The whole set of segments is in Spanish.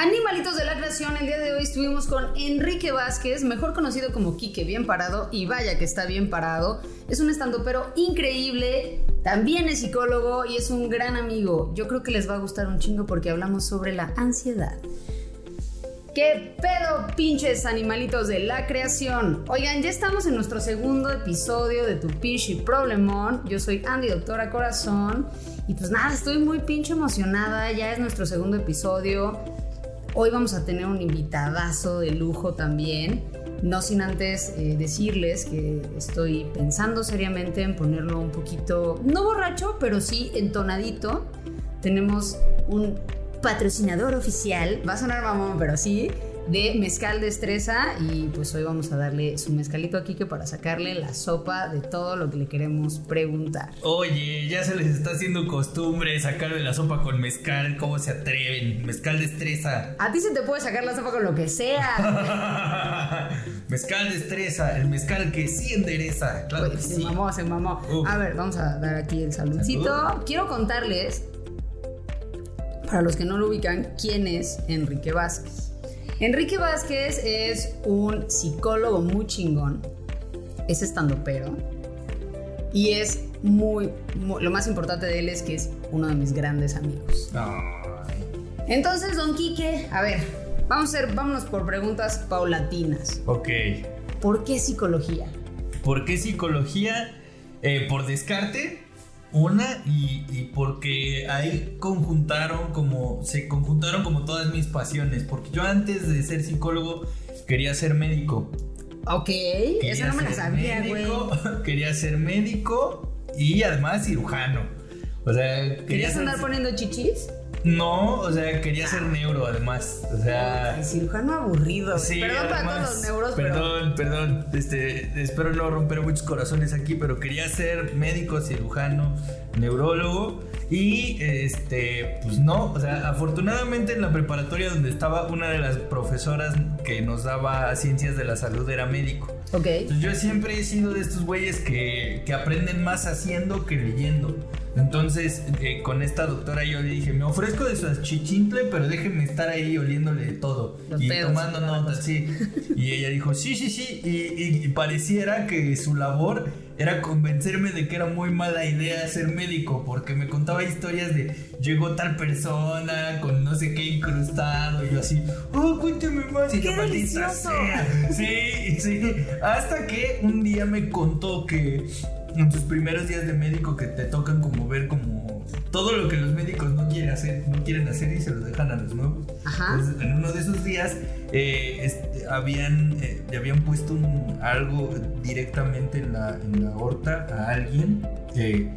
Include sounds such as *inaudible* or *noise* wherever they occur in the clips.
Animalitos de la creación, el día de hoy estuvimos con Enrique Vázquez, mejor conocido como Quique, bien parado, y vaya que está bien parado. Es un pero increíble, también es psicólogo y es un gran amigo. Yo creo que les va a gustar un chingo porque hablamos sobre la ansiedad. ¿Qué pedo, pinches animalitos de la creación? Oigan, ya estamos en nuestro segundo episodio de Tu y Problemón. Yo soy Andy Doctora Corazón. Y pues nada, estoy muy pinche emocionada. Ya es nuestro segundo episodio. Hoy vamos a tener un invitadazo de lujo también. No sin antes eh, decirles que estoy pensando seriamente en ponerlo un poquito, no borracho, pero sí entonadito. Tenemos un patrocinador oficial, va a sonar mamón, pero sí, de Mezcal Destreza y pues hoy vamos a darle su mezcalito a Kike para sacarle la sopa de todo lo que le queremos preguntar. Oye, ya se les está haciendo costumbre sacarle la sopa con mezcal, ¿cómo se atreven? Mezcal Destreza. A ti se te puede sacar la sopa con lo que sea. *laughs* mezcal Destreza, el mezcal que sí endereza. Claro que se mamó, se mamó. A ver, vamos a dar aquí el saludcito. Quiero contarles, para los que no lo ubican, quién es Enrique Vázquez. Enrique Vázquez es un psicólogo muy chingón, es estandopero y es muy, lo más importante de él es que es uno de mis grandes amigos. Entonces, don Quique, a ver, vamos a hacer, vámonos por preguntas paulatinas. Ok. ¿Por qué psicología? ¿Por qué psicología? Eh, por descarte, una, y, porque ahí conjuntaron como, se conjuntaron como todas mis pasiones, porque yo antes de ser psicólogo quería ser médico. Ok, eso no me lo sabía, güey. *laughs* Quería ser médico y además cirujano. O sea, ¿Querías andar poniendo chichis? No, o sea, quería ser neuro además. O sea. Cirujano aburrido. Sí, perdón para todos los neuros, Perdón, perdón. Este, espero no romper muchos corazones aquí, pero quería ser médico, cirujano, neurólogo. Y este, pues no, o sea, afortunadamente en la preparatoria donde estaba una de las profesoras que nos daba ciencias de la salud era médico. Ok. Entonces yo siempre he sido de estos güeyes que, que aprenden más haciendo que leyendo. Entonces, eh, con esta doctora yo le dije, me ofrezco de su chichintle, pero déjeme estar ahí oliéndole de todo. y tomando notas, sí. Y ella dijo, sí, sí, sí. Y, pareciera que su labor era convencerme de que era muy mala idea ser médico, porque me contaba historias de llegó tal persona con no sé qué incrustado, y yo así, oh, cuénteme más. Y ¡Qué delicioso! Sí, sí. Hasta que un día me contó que en tus primeros días de médico que te tocan como ver como todo lo que los médicos no quieren hacer, no quieren hacer y se los dejan a los nuevos. Ajá. en uno de esos días eh, este, habían, eh, le habían puesto un, algo directamente en la, en la aorta a alguien. Eh,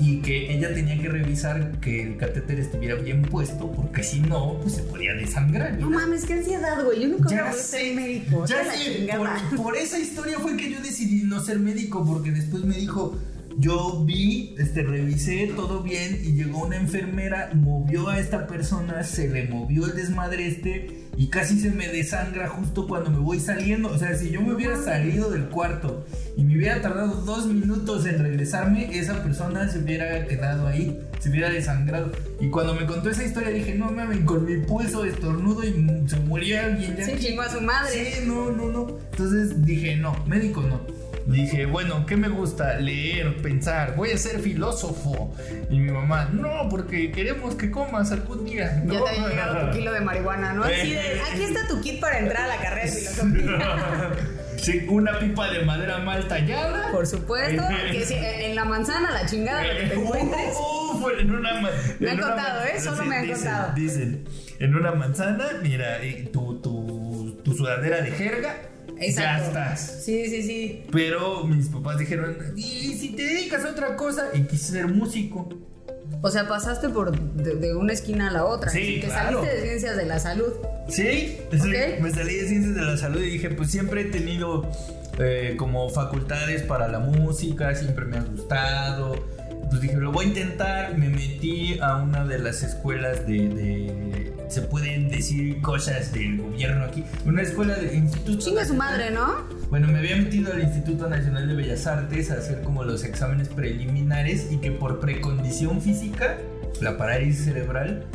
y que ella tenía que revisar que el catéter estuviera bien puesto porque si no, pues se podía desangrar. No mames, qué ansiedad, güey. Yo nunca voy a ser médico. Ya sé, por, por, esa historia fue que yo decidí no ser médico porque después me dijo, yo vi, este, revisé todo bien y llegó una enfermera, movió a esta persona, se le movió el desmadre este y casi se me desangra justo cuando me voy saliendo. O sea, si yo me hubiera salido del cuarto y me hubiera tardado dos minutos en regresarme, esa persona se hubiera quedado ahí, se hubiera desangrado. Y cuando me contó esa historia dije, no mames, con mi pulso estornudo y se moría alguien. Ya sí, chingó a su madre. Sí, no, no, no. Entonces dije, no, médico no. Dije, bueno, ¿qué me gusta? Leer, pensar, voy a ser filósofo. Y mi mamá, no, porque queremos que comas algún día. Ya te había llegado tu kilo de marihuana, ¿no? Así de, aquí está tu kit para entrar a la carrera de filosofía. Sí, una pipa de madera mal tallada. Por supuesto, que si en la manzana, la chingada, lo que te *laughs* encuentres. Uf, en una Me han contado, ¿eh? Solo me han contado. Dicen, en una manzana, mira, tu, tu, tu sudadera de jerga ya estás. Sí, sí, sí. Pero mis papás dijeron, ¿y si te dedicas a otra cosa? Y quise ser músico. O sea, pasaste por de, una esquina a la otra. Sí, te saliste de ciencias de la salud. Sí, me salí de ciencias de la salud y dije, pues siempre he tenido eh, como facultades para la música, siempre me ha gustado. Pues dije, lo voy a intentar. Me metí a una de las escuelas de se pueden decir cosas del gobierno aquí. Una escuela de instituto. Chinga su madre, ¿no? Bueno, me había metido al Instituto Nacional de Bellas Artes a hacer como los exámenes preliminares y que por precondición física la parálisis cerebral.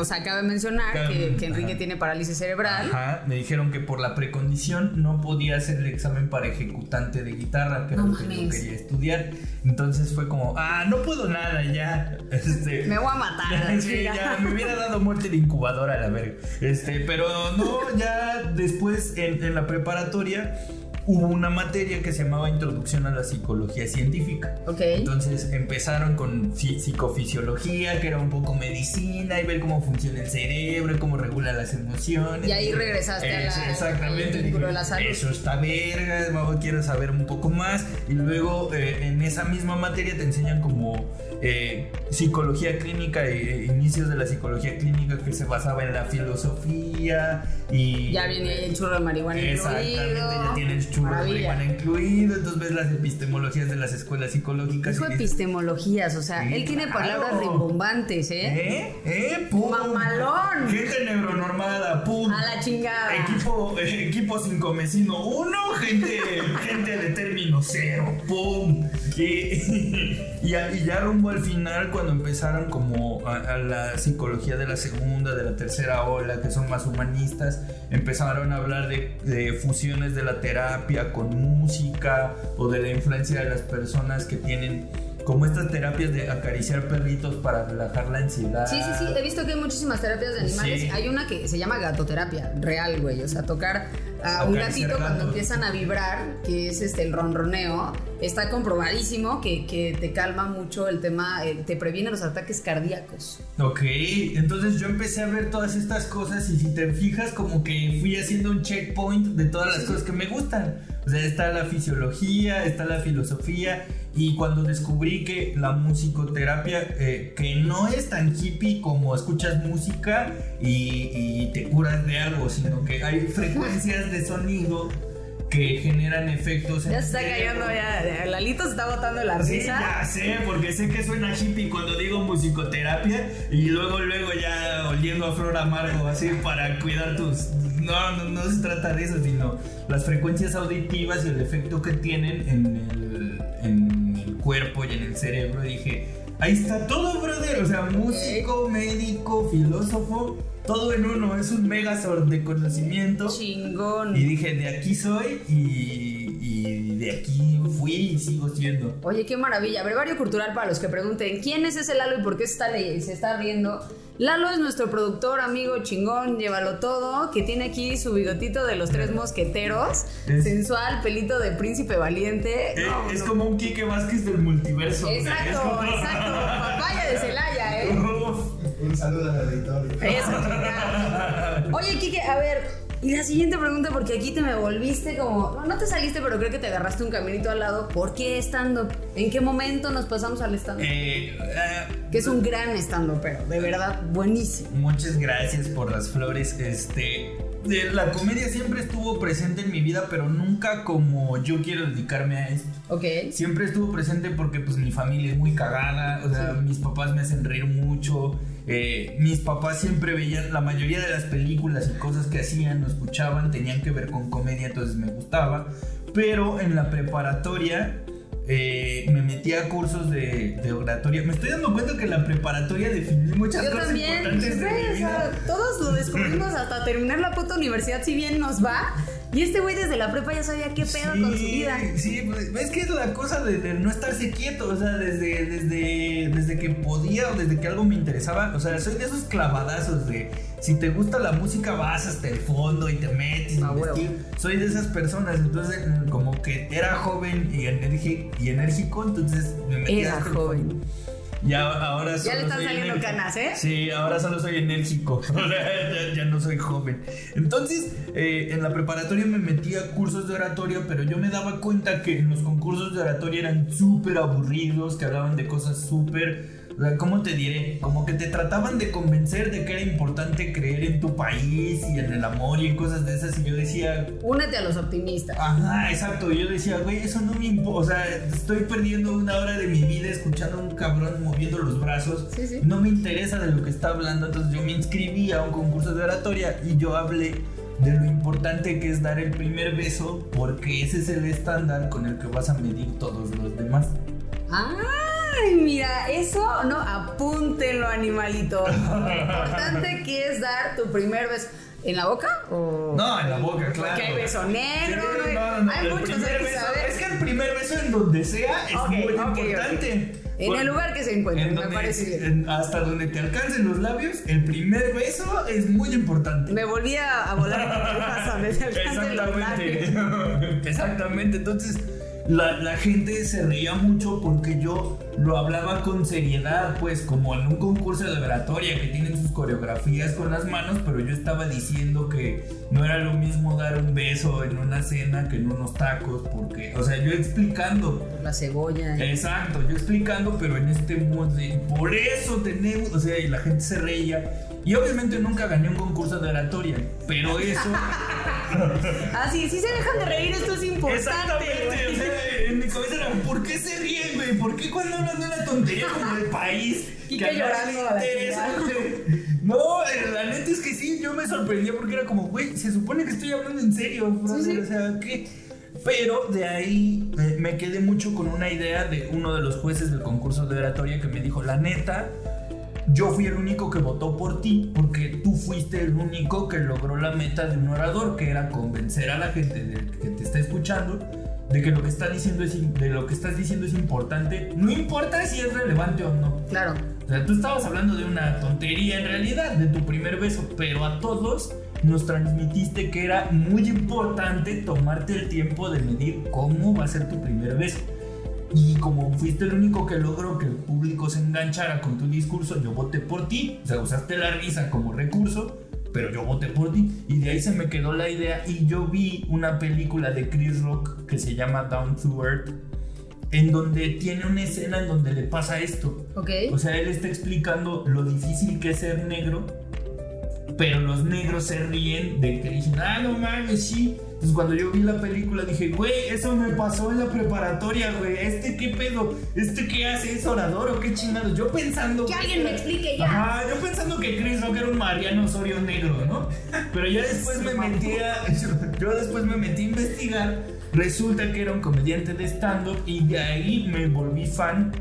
O sea, cabe mencionar que, Enrique tiene parálisis cerebral. Ajá, me dijeron que por la precondición no podía hacer el examen para ejecutante de guitarra, que era lo que yo quería estudiar. Entonces fue como, ah, no puedo nada ya. *laughs* Este, me voy a matar. *laughs* sí, ya me hubiera dado muerte de incubadora a la verga. Este, pero no, ya después en, en la preparatoria hubo una materia que se llamaba Introducción a la Psicología Científica. Ok. Entonces empezaron con psicofisiología, que era un poco medicina, y ver cómo funciona el cerebro, cómo regula las emociones. Y ahí regresaste a la, exactamente, de la salud. Eso está verga, quiero saber un poco más. Y luego eh, en esa misma materia te enseñan como eh, psicología clínica e inicios de la psicología clínica que se basaba en la filosofía y... Ya viene el churro de marihuana Exactamente, ya tiene churro de marihuana incluido, entonces ves las epistemologías de las escuelas psicológicas. Dijo epistemologías, o sea, él tiene palabras rimbombantes, ¿eh? ¿Eh? ¿Eh? ¡Pum! ¡Mamalón! Gente neuronormada, ¡pum! A la chingada. Equipo, eh, equipo sin comecino uno, gente, *laughs* gente de término cero, ¡pum! Y, *laughs* y, y ya rumbo al final, cuando empezaron como a, la psicología de la segunda, de la tercera ola, que son más humanistas, empezaron a hablar de, de fusiones de la terapia con música o de la influencia de las personas que tienen como estas terapias de acariciar perritos para relajar la ansiedad. Sí, sí, sí, he visto que hay muchísimas terapias de animales. Hay una que se llama gatoterapia, real, güey. O sea, tocar a un gatito cuando empiezan a vibrar, que es este el ronroneo, está comprobadísimo que, que te calma mucho el tema, eh, te previene los ataques cardíacos. Ok, entonces yo empecé a ver todas estas cosas y si te fijas como que fui haciendo un checkpoint de todas las cosas que me gustan. O sea, está la fisiología, está la filosofía y cuando descubrí que la musicoterapia, eh, que no es tan hippie como escuchas música y, te curas de algo, sino que hay frecuencias de sonido que generan efectos. Ya se está cayendo, ya. Lalito se está botando la risa. Sí, ya sé, porque sé que suena hippie cuando digo musicoterapia y luego, luego ya oliendo a flor amargo, así para cuidar tus no, no, no se trata de eso, sino las frecuencias auditivas y el efecto que tienen en el, en el cuerpo y en el cerebro. Dije, ahí está todo, brother. O sea, músico, médico, filósofo, todo en uno. Es un megazord de conocimiento. Chingón. Y dije, de aquí soy y, y de aquí fui y sigo siendo. Oye, qué maravilla. Brevario cultural para los que pregunten, ¿quién es ese Lalo y por qué se está, se está riendo? Lalo es nuestro productor, amigo chingón, llévalo todo, que tiene aquí su bigotito de los tres mosqueteros, sensual, pelito de príncipe valiente. Eh, es como un Quique Vázquez del multiverso. Exacto, exacto, papaya de Celaya, ¿eh? *laughs* Un saludo al editor. Eso, Oye, Quique, a ver, y la siguiente pregunta, porque aquí te me volviste como. No, te saliste, pero creo que te agarraste un caminito al lado. ¿Por qué stand-up? ¿En qué momento nos pasamos al stand-up? Eh, uh, que es un gran stand-up, pero de verdad buenísimo. Muchas gracias por las flores. Este. La comedia siempre estuvo presente en mi vida, pero nunca como yo quiero dedicarme a esto. Ok. Siempre estuvo presente porque pues mi familia es muy cagada, o sea, mis papás me hacen reír mucho. Eh, mis papás siempre veían, la mayoría de las películas y cosas que hacían o escuchaban tenían que ver con comedia, entonces me gustaba. Pero en la preparatoria eh, me metí a cursos de, oratoria. Me estoy dando cuenta que en la preparatoria definí muchas Yo cosas también, importantes. De todos lo descubrimos hasta terminar la puta universidad, si bien nos va. Y este güey desde la prepa ya sabía qué pedo con su vida. Sí, pues, es que es la cosa de, no estarse quieto, o sea, desde, desde, desde que podía o desde que algo me interesaba, o sea, soy de esos clavadazos de si te gusta la música vas hasta el fondo y te metes. Ah, soy de esas personas, entonces como que era joven y, y enérgico, entonces me metí Era joven. Ya, ahora ya le están saliendo canas, ¿eh? Sí, ahora solo soy enérgico. *laughs* ya, no soy joven. Entonces, eh, en la preparatoria me metí a cursos de oratoria, pero yo me daba cuenta que los concursos de oratoria eran súper aburridos, que hablaban de cosas súper ¿cómo te diré? Como que te trataban de convencer de que era importante creer en tu país y en el amor y en cosas de esas. Y yo decía. Únete a los optimistas. Ajá, exacto. Y yo decía, güey, eso no me importa. O sea, estoy perdiendo una hora de mi vida escuchando a un cabrón moviendo los brazos. Sí, sí. No me interesa de lo que está hablando. Entonces yo me inscribí a un concurso de oratoria y yo hablé de lo importante que es dar el primer beso porque ese es el estándar con el que vas a medir todos los demás. Ah Ay, mira, eso no, apúntenlo, animalito. Lo *laughs* importante que es dar tu primer beso. ¿En la boca? O... No, en la boca, claro. Porque hay beso negro. Sí, no, no, hay muchos, hay que beso- saber. Es que el primer beso en donde sea es muy importante. En el lugar que se encuentre, en me donde- parece bien. en- hasta donde te alcancen los labios, el primer beso es muy importante. Me volví a, a volar se alcancen los labios. Exactamente. *laughs* Exactamente. Entonces, la, la gente se reía mucho porque yo lo hablaba con seriedad, pues, como en un concurso de oratoria que tienen sus coreografías con las manos, pero yo estaba diciendo que no era lo mismo dar un beso en una cena que en unos tacos, porque, o sea, yo explicando. Por la cebolla. Exacto, yo explicando, pero en este de por eso tenemos, o sea, y la gente se reía. Y obviamente nunca gané un concurso de oratoria, pero eso. *laughs* Ah, sí, sí se dejan de reír, esto es importante. Exactamente, ¿por qué se ríen, güey? ¿Por qué cuando hablan de una tontería como del país? *laughs* A nadie la interesa? No, eh, la neta es que sí, yo me sorprendía porque era como, güey, se supone que estoy hablando en serio, brother, sí. o sea, ¿qué? Pero de ahí eh, me quedé mucho con una idea de uno de los jueces del concurso de oratoria que me dijo, la neta, yo fui el único que votó por ti porque tú fuiste el único que logró la meta de un orador, que era convencer a la gente de- que te está escuchando de que lo que está diciendo es de lo que estás diciendo es importante, no importa si es relevante o no. Claro. O sea, tú estabas hablando de una tontería en realidad, de tu primer beso, pero a todos nos transmitiste que era muy importante tomarte el tiempo de medir cómo va a ser tu primer beso. Y como fuiste el único que logró que el público se enganchara con tu discurso, yo voté por ti. O sea, usaste la risa como recurso, pero yo voté por ti. Y de ahí se me quedó la idea. Y yo vi una película de Chris Rock que se llama Down to Earth, en donde tiene una escena en donde le pasa esto. Ok. O sea, él está explicando lo difícil que es ser negro, pero los negros se ríen de que dicen, ah, no mames, sí. Entonces cuando yo vi la película dije, güey, eso me pasó en la preparatoria, güey. ¿Este qué pedo? ¿Este qué hace? ¿Es orador o qué chingados? Yo pensando... Que alguien me explique ya. Ajá, yo pensando que Chris Rock era un Mariano Osorio negro, ¿no? Pero ya después me metí a... *laughs* Yo después me metí a investigar. Resulta que era un comediante de stand-up y de ahí me volví fan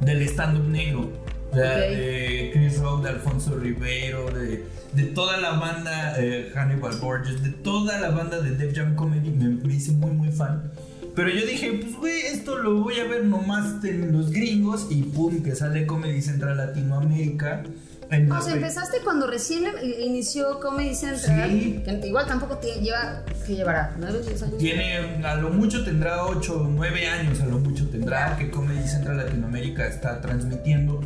del stand-up negro. O sea, Ok. de Chris Rock, de Alfonso Ribeiro, de, de toda la banda eh, Hannibal Borges, de toda la banda de Def Jam Comedy, me, me hice muy muy fan. Pero yo dije, pues güey, esto lo voy a ver nomás en los gringos y pum, que sale Comedy Central Latinoamérica. En O la sea, pe- empezaste cuando recién i- inició Comedy Central. Sí. que igual tampoco te lleva. ¿Qué llevará? ¿9 10 años? Tiene, a lo mucho tendrá 8 o 9 años, a lo mucho tendrá que Comedy Central Latinoamérica está transmitiendo.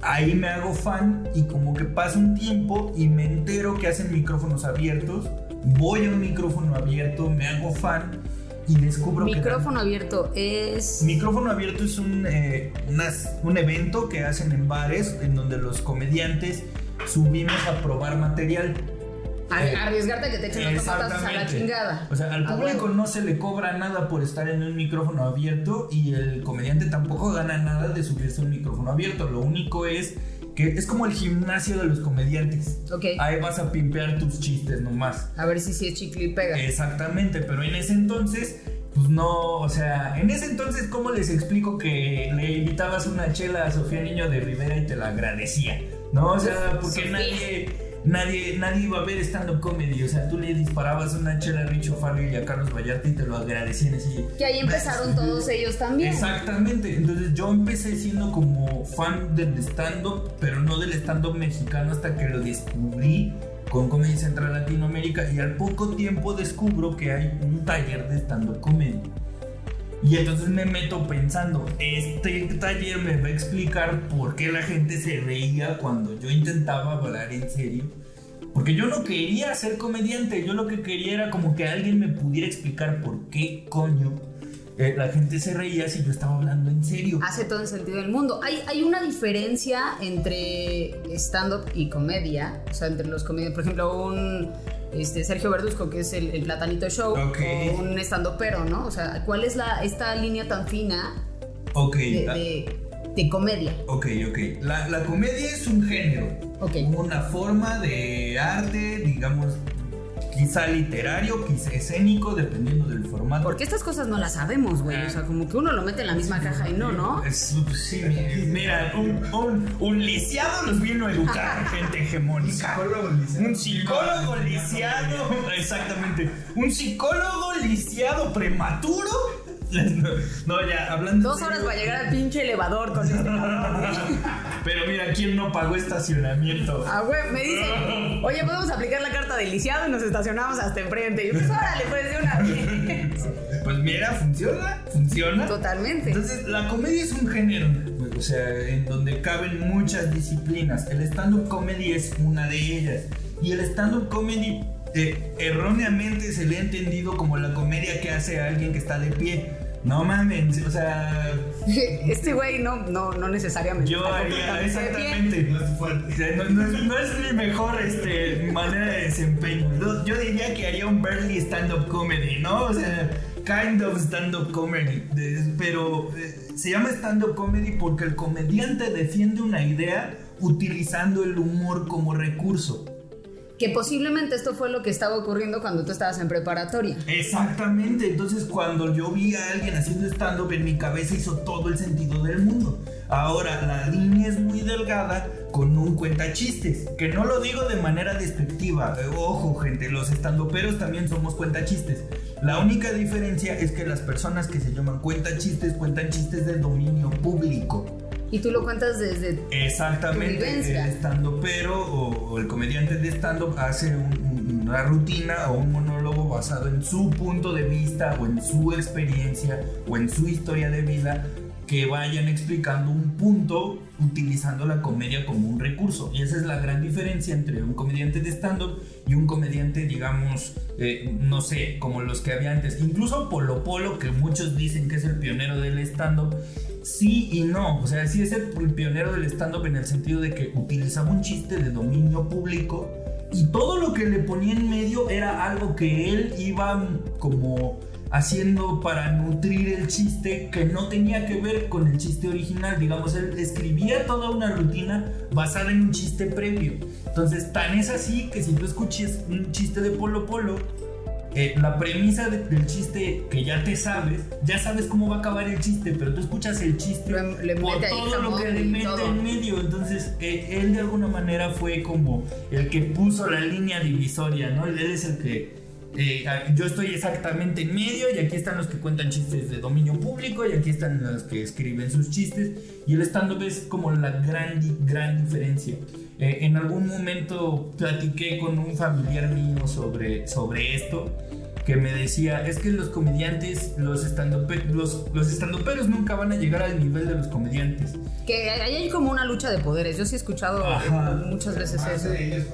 Ahí me hago fan y como que pasa un tiempo y me entero que hacen micrófonos abiertos. Voy a un micrófono abierto, me hago fan y descubro que... Micrófono abierto es. Micrófono abierto es un, eh, unas- un evento que hacen en bares en donde los comediantes subimos a probar material. Eh, arriesgarte a que te echen los zapatos a la chingada. O sea, al público no se le cobra nada por estar en un micrófono abierto y el comediante tampoco gana nada de subirse a un micrófono abierto. Lo único es que es como el gimnasio de los comediantes. Ok. Ahí vas a pimpear tus chistes nomás. A ver si sí es chicle y pega. Exactamente, pero en ese entonces, pues no, o sea, en ese entonces, ¿cómo les explico que le invitabas una chela a Sofía Niño de Rivera y te la agradecía? ¿No? O sea, porque Sofía. nadie... Nadie, nadie iba a ver stand-up comedy, o sea, tú le disparabas una chela a Richo Farley y a Carlos Vallarta y te lo agradecían así. Que ahí empezaron todos ellos también. Exactamente, entonces yo empecé siendo como fan del stand-up, pero no del stand-up mexicano hasta que lo descubrí con Comedy Central Latinoamérica y al poco tiempo descubro que hay un taller de stand-up comedy. Y entonces me meto pensando, este taller me va a explicar por qué la gente se reía cuando yo intentaba hablar en serio. Porque yo no quería ser comediante, yo lo que quería era como que alguien me pudiera explicar por qué coño eh, la gente se reía si yo estaba hablando en serio. Hace todo el sentido del mundo. Hay, hay una diferencia entre stand-up y comedia. O sea, entre los comediantes. Por ejemplo, un este, Sergio Verduzco, que es el, el Platanito Show, Ok. o un stand pero ¿no? O sea, ¿cuál es la, esta línea tan fina de, la- de- de comedia? ok, ok. La, la comedia es un género. Ok. Una forma de arte, digamos, quizá literario, quizá escénico, dependiendo del formato. Porque estas cosas no las sabemos, güey. O sea, como que uno lo mete en la misma caja y no, ¿no? Es- sí, mira, un, un, un lisiado los vino a educar, *laughs* gente hegemónica. Psicólogo lisiado. Un psicólogo lisiado, exactamente. Un psicólogo lisiado prematuro. *laughs* No, ya, hablando. Dos horas va a llegar al pinche elevador con este. *laughs* Pero mira, ¿quién no pagó estacionamiento? Ah, güey, me dicen, oye, podemos aplicar la carta del lisiado y nos estacionamos hasta enfrente. Y yo, pues órale, pues de una vez. Pues mira, funciona, funciona. Totalmente. Entonces, la comedia es un género, o sea, en donde caben muchas disciplinas. El stand-up comedy es una de ellas. Y el stand-up comedy eh, erróneamente se le ha entendido como la comedia que hace alguien que está de pie. No mames, o sea, *laughs* Este güey no, no, no necesariamente. yo haría exactamente. No es O fuerte. sea, No, no es, no es mi mejor este, manera de desempeño. Yo, diría que haría un Berly stand-up comedy, ¿no? O sea, kind of stand-up comedy. Pero eh, se llama stand-up comedy porque el comediante defiende una idea utilizando el humor como recurso. Que posiblemente esto fue lo que estaba ocurriendo cuando tú estabas en preparatoria. Exactamente, entonces cuando yo vi a alguien haciendo stand-up en mi cabeza hizo todo el sentido del mundo. Ahora, la línea es muy delgada con un cuentachistes, que no lo digo de manera despectiva. Ojo, gente, los estandoperos también somos cuentachistes. La única diferencia es que las personas que se llaman cuentachistes cuentan chistes de dominio público. Y tú lo cuentas desde. Tu Exactamente, vivencia. el estando pero o, o el comediante de stand-up hace un- una rutina o un monólogo basado en su punto de vista o en su experiencia o en su historia de vida que vayan explicando un punto utilizando la comedia como un recurso. Y esa es la gran diferencia entre un comediante de stand-up y un comediante, digamos, eh, no sé, como los que había antes. Incluso Polo Polo, que muchos dicen que es el pionero del stand-up, sí y no. O sea, sí es el pionero del stand-up en el sentido de que utilizaba un chiste de dominio público y todo lo que le ponía en medio era algo que él iba como haciendo para nutrir el chiste que no tenía que ver con el chiste original. Digamos, él escribía toda una rutina basada en un chiste previo. Entonces, tan es así que si tú escuches un chiste de Polo Polo, eh, la premisa de- del chiste que ya te sabes, ya sabes cómo va a acabar el chiste, pero tú escuchas el chiste Le- le por todo lo que le mete todo. en medio. Entonces, eh, él de alguna manera fue como el que puso la línea divisoria, ¿no? Él es el que. eh, yo estoy exactamente en medio y aquí están los que cuentan chistes de dominio público y aquí están los que escriben sus chistes y el stand-up es como la gran, gran diferencia. Eh, en algún momento platiqué con un familiar mío sobre, sobre esto que me decía, es que los comediantes, los estandoperos, los, los estandoperos nunca van a llegar al nivel de los comediantes. Que ahí hay como una lucha de poderes. Yo sí he escuchado Ajá. muchas veces Más eso. de ellos.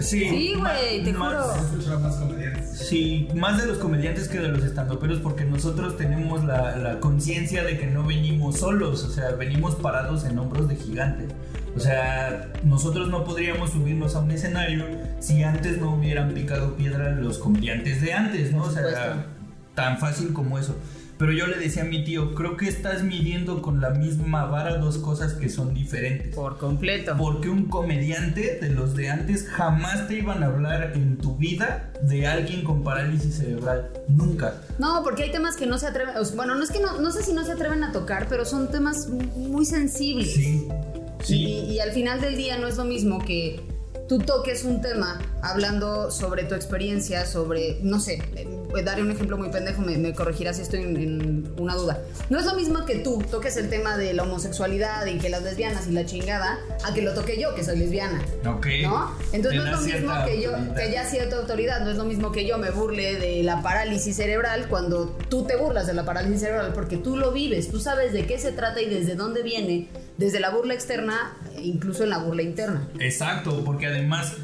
Sí, Sí, güey, te más- juro. Más comediantes. Sí, más de los comediantes que de los estandoperos porque nosotros tenemos la, la conciencia de que no venimos solos, o sea, venimos parados en hombros de gigantes. O sea, nosotros no podríamos subirnos a un escenario si antes no hubieran picado piedra los comediantes de antes, ¿no? O sea, tan fácil como eso. Pero yo le decía a mi tío, creo que estás midiendo con la misma vara dos cosas que son diferentes. Por completo. Porque un comediante de los de antes jamás te iban a hablar en tu vida de alguien con parálisis cerebral. Nunca. No, porque hay temas que no se atreven. Bueno, no es que no, no sé si no se atreven a tocar, pero son temas muy sensibles. Sí. Y, y al final del día no es lo mismo que tú toques un tema hablando sobre tu experiencia, sobre, no sé, daré un ejemplo muy pendejo, me, me corregirás si estoy en, en una duda. No es lo mismo que tú toques el tema de la homosexualidad y que las lesbianas y la chingada, a que lo toque yo, que soy lesbiana. Ok. ¿No? Entonces no es lo mismo que yo, autoridad. que ya cierta autoridad, no es lo mismo que yo me burle de la parálisis cerebral cuando tú te burlas de la parálisis cerebral porque tú lo vives, tú sabes de qué se trata y desde dónde viene, desde la burla externa incluso en la burla interna. Exacto, porque además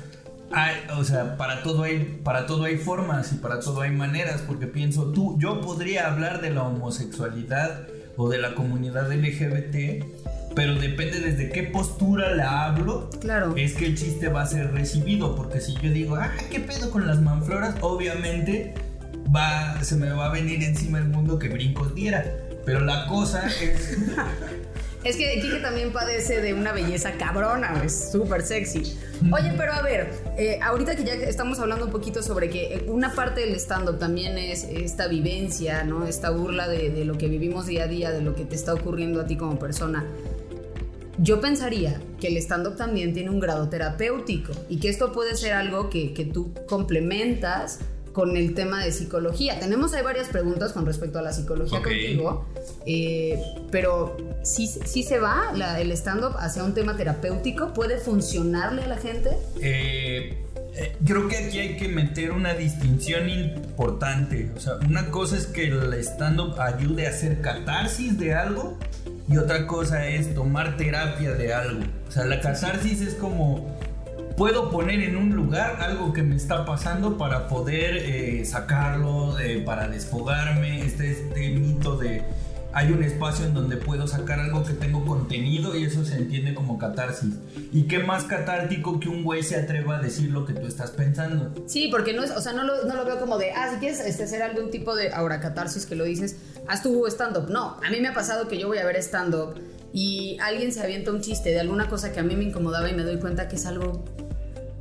hay, o sea, para todo hay para todo hay formas y para todo hay maneras, porque pienso tú, yo podría hablar de la homosexualidad o de la comunidad LGBT, pero depende desde qué postura la hablo. Claro. Es que el chiste va a ser recibido, porque si yo digo, ah, ¿qué pedo con las manfloras? Obviamente va, se me va a venir encima el mundo que brincos diera. Pero la cosa es. *laughs* Es que Kike también padece de una belleza cabrona, es súper sexy. Oye, pero a ver, eh, ahorita que ya estamos hablando un poquito sobre que eh, una parte del stand-up también es esta vivencia, ¿no? Esta burla de, de lo que vivimos día a día, de lo que te está ocurriendo a ti como persona. Yo pensaría que el stand-up también tiene un grado terapéutico y que esto puede ser algo que, que tú complementas con el tema de psicología. Tenemos ahí varias preguntas con respecto a la psicología contigo, eh, pero ¿sí, sí se va la- el stand-up hacia un tema terapéutico? ¿Puede funcionarle a la gente? Eh, eh, creo que aquí hay que meter una distinción importante. O sea, una cosa es que el stand-up ayude a hacer catarsis de algo y otra cosa es tomar terapia de algo. O sea, la catarsis es como puedo poner en un lugar algo que me está pasando para poder eh, sacarlo, eh, para desfogarme. Este, este mito de hay un espacio en donde puedo sacar algo que tengo contenido y eso se entiende como catarsis. ¿Y qué más catártico que un güey se atreva a decir lo que tú estás pensando? Sí, porque no es, o sea, no lo, no lo veo como de, ah, si quieres este, hacer algún tipo de ahora catarsis que lo dices, haz tu stand-up. No, a mí me ha pasado que yo voy a ver stand-up y alguien se avienta un chiste de alguna cosa que a mí me incomodaba y me doy cuenta que es algo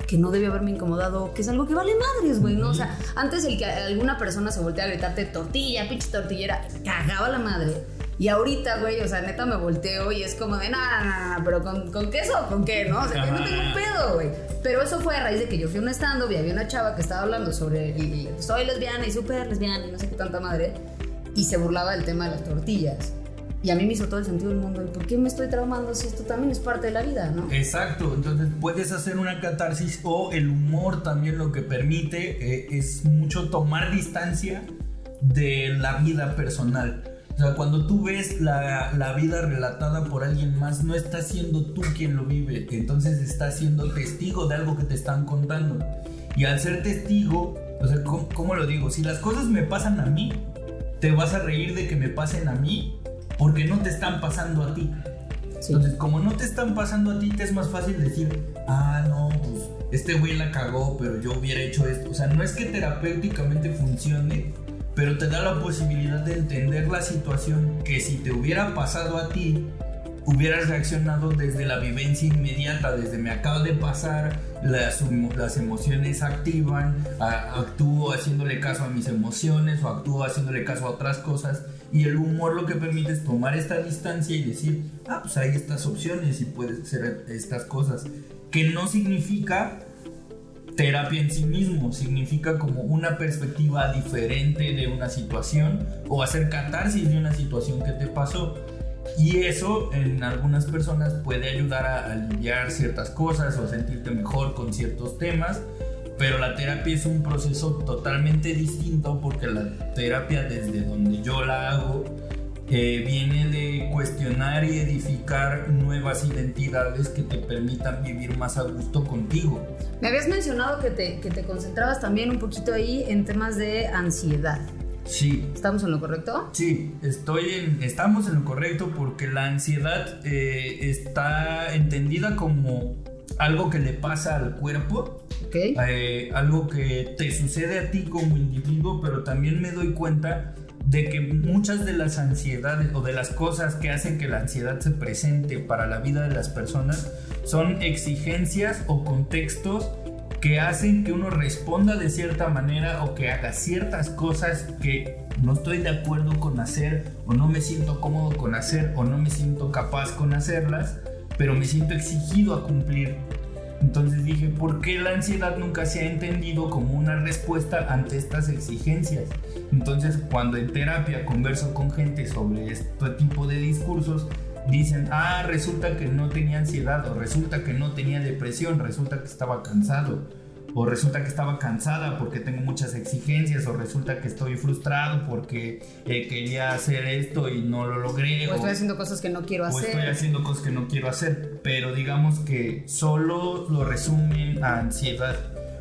que no debe haberme incomodado, que es algo que vale madres, güey, ¿no? O sea, antes el que alguna persona se voltea a gritarte tortilla, pinche tortillera, cagaba la madre. Y ahorita, güey, o sea, neta me volteo y es como de, no, no, no, pero ¿con, ¿con queso con qué, no? O sea, yo no tengo un pedo, güey. Pero eso fue a raíz de que yo fui a un stand-up y había una chava que estaba hablando sobre, el- soy lesbiana y súper lesbiana y no sé qué tanta madre, y se burlaba del tema de las tortillas. Y a mí me hizo todo el sentido del mundo. ¿Y por qué me estoy traumando si esto también es parte de la vida, no? Exacto, entonces puedes hacer una catarsis o el humor también lo que permite eh, es mucho tomar distancia de la vida personal. O sea, cuando tú ves la, la vida relatada por alguien más, no estás siendo tú quien lo vive, entonces estás siendo testigo de algo que te están contando. Y al ser testigo, o sea, ¿cómo, cómo lo digo? Si las cosas me pasan a mí, te vas a reír de que me pasen a mí porque no te están pasando a ti. Sí. Entonces, como no te están pasando a ti, te es más fácil decir, ah, no, pues este güey la cagó, pero yo hubiera hecho esto. O sea, no es que terapéuticamente funcione, pero te da la posibilidad de entender la situación que si te hubiera pasado a ti, hubieras reaccionado desde la vivencia inmediata, desde me acaba de pasar, las, las emociones activan, a- actúo haciéndole caso a mis emociones o actúo haciéndole caso a otras cosas. Y el humor lo que permite es tomar esta distancia y decir, ah, pues hay estas opciones y puedes hacer estas cosas. Que no significa terapia en sí mismo, significa como una perspectiva diferente de una situación o hacer catarsis de una situación que te pasó. Y eso en algunas personas puede ayudar a aliviar ciertas cosas o sentirte mejor con ciertos temas, pero la terapia es un proceso totalmente distinto porque la terapia desde donde yo la hago eh, viene de cuestionar y edificar nuevas identidades que te permitan vivir más a gusto contigo. Me habías mencionado que te, que te concentrabas también un poquito ahí en temas de ansiedad. Sí, ¿Estamos en lo correcto? Sí, estoy en, estamos en lo correcto porque la ansiedad eh, está entendida como algo que le pasa al cuerpo, Ok. eh, algo que te sucede a ti como individuo, pero también me doy cuenta de que muchas de las ansiedades o de las cosas que hacen que la ansiedad se presente para la vida de las personas son exigencias o contextos que hacen que uno responda de cierta manera o que haga ciertas cosas que no estoy de acuerdo con hacer o no me siento cómodo con hacer o no me siento capaz con hacerlas, pero me siento exigido a cumplir. Entonces dije, ¿por qué la ansiedad nunca se ha entendido como una respuesta ante estas exigencias? Entonces cuando en terapia converso con gente sobre este tipo de discursos, dicen, ah, resulta que no tenía ansiedad, o resulta que no tenía depresión, resulta que estaba cansado, o resulta que estaba cansada porque tengo muchas exigencias, o resulta que estoy frustrado porque eh, quería hacer esto y no lo logré. O o- estoy haciendo cosas que no quiero o hacer. estoy haciendo cosas que no quiero hacer, pero digamos que solo lo resumen a ansiedad.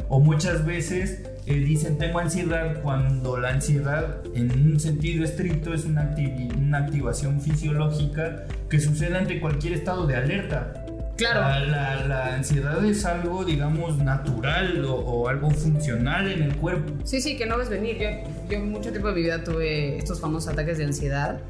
O muchas veces eh, dicen tengo ansiedad cuando la ansiedad en un sentido estricto es una activación fisiológica que sucede ante cualquier estado de alerta. Claro. La, la- la ansiedad es algo, digamos, natural o, o algo funcional en el cuerpo. Sí, sí, que no ves venir. Yo, yo mucho tiempo de mi vida tuve estos famosos ataques de ansiedad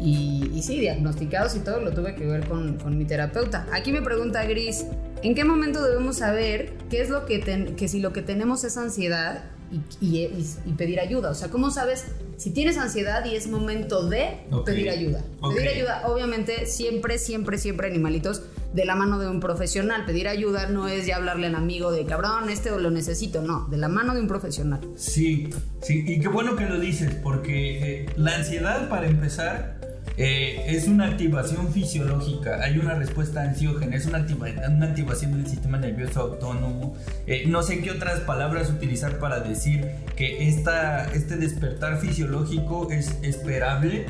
Y, y sí, diagnosticados y todo lo tuve que ver con, con mi terapeuta. Aquí me pregunta Gris, ¿en qué momento debemos saber qué es lo que, ten- que si lo que tenemos es ansiedad y, y- y- y pedir ayuda? O sea, ¿cómo sabes si tienes ansiedad y es momento de Ok. pedir ayuda? Pedir ayuda, obviamente, siempre, siempre, siempre, animalitos, de la mano de un profesional. Pedir ayuda no es ya hablarle al amigo de cabrón, este lo necesito, no, de la mano de un profesional. Sí, sí, y qué bueno que lo dices, porque eh, la ansiedad, para empezar, eh, es una activación fisiológica, hay una respuesta ansiógena, es una activación del sistema nervioso autónomo. Eh, no sé qué otras palabras utilizar para decir que esta, este despertar fisiológico es esperable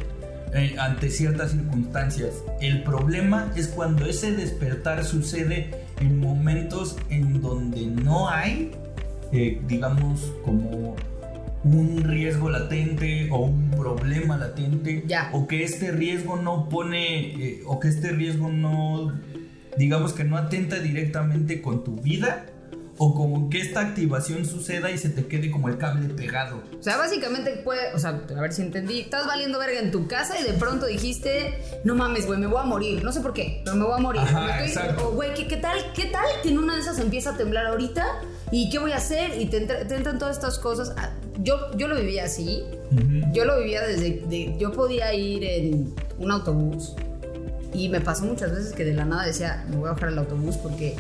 eh, ante ciertas circunstancias. El problema es cuando ese despertar sucede en momentos en donde no hay eh, digamos, como un riesgo latente o un problema latente, Ya. o que este riesgo no pone, eh, o que este riesgo no, digamos que no atenta directamente con tu vida, o como que esta activación suceda y se te quede como el cable pegado. O sea, básicamente puede, o sea, a ver si entendí, estás valiendo verga en tu casa y de pronto dijiste, no mames, güey, me voy a morir, no sé por qué, pero me voy a morir. Ajá, exacto. o, güey, ¿qué, qué tal, qué tal que en una de esas empieza a temblar ahorita? ¿Y qué voy a hacer? Y te, entra- te entran todas estas cosas. Ah, Yo, yo lo vivía así, yo lo vivía desde, de- yo podía ir en un autobús y me pasó muchas veces que de la nada decía, me voy a bajar al autobús porque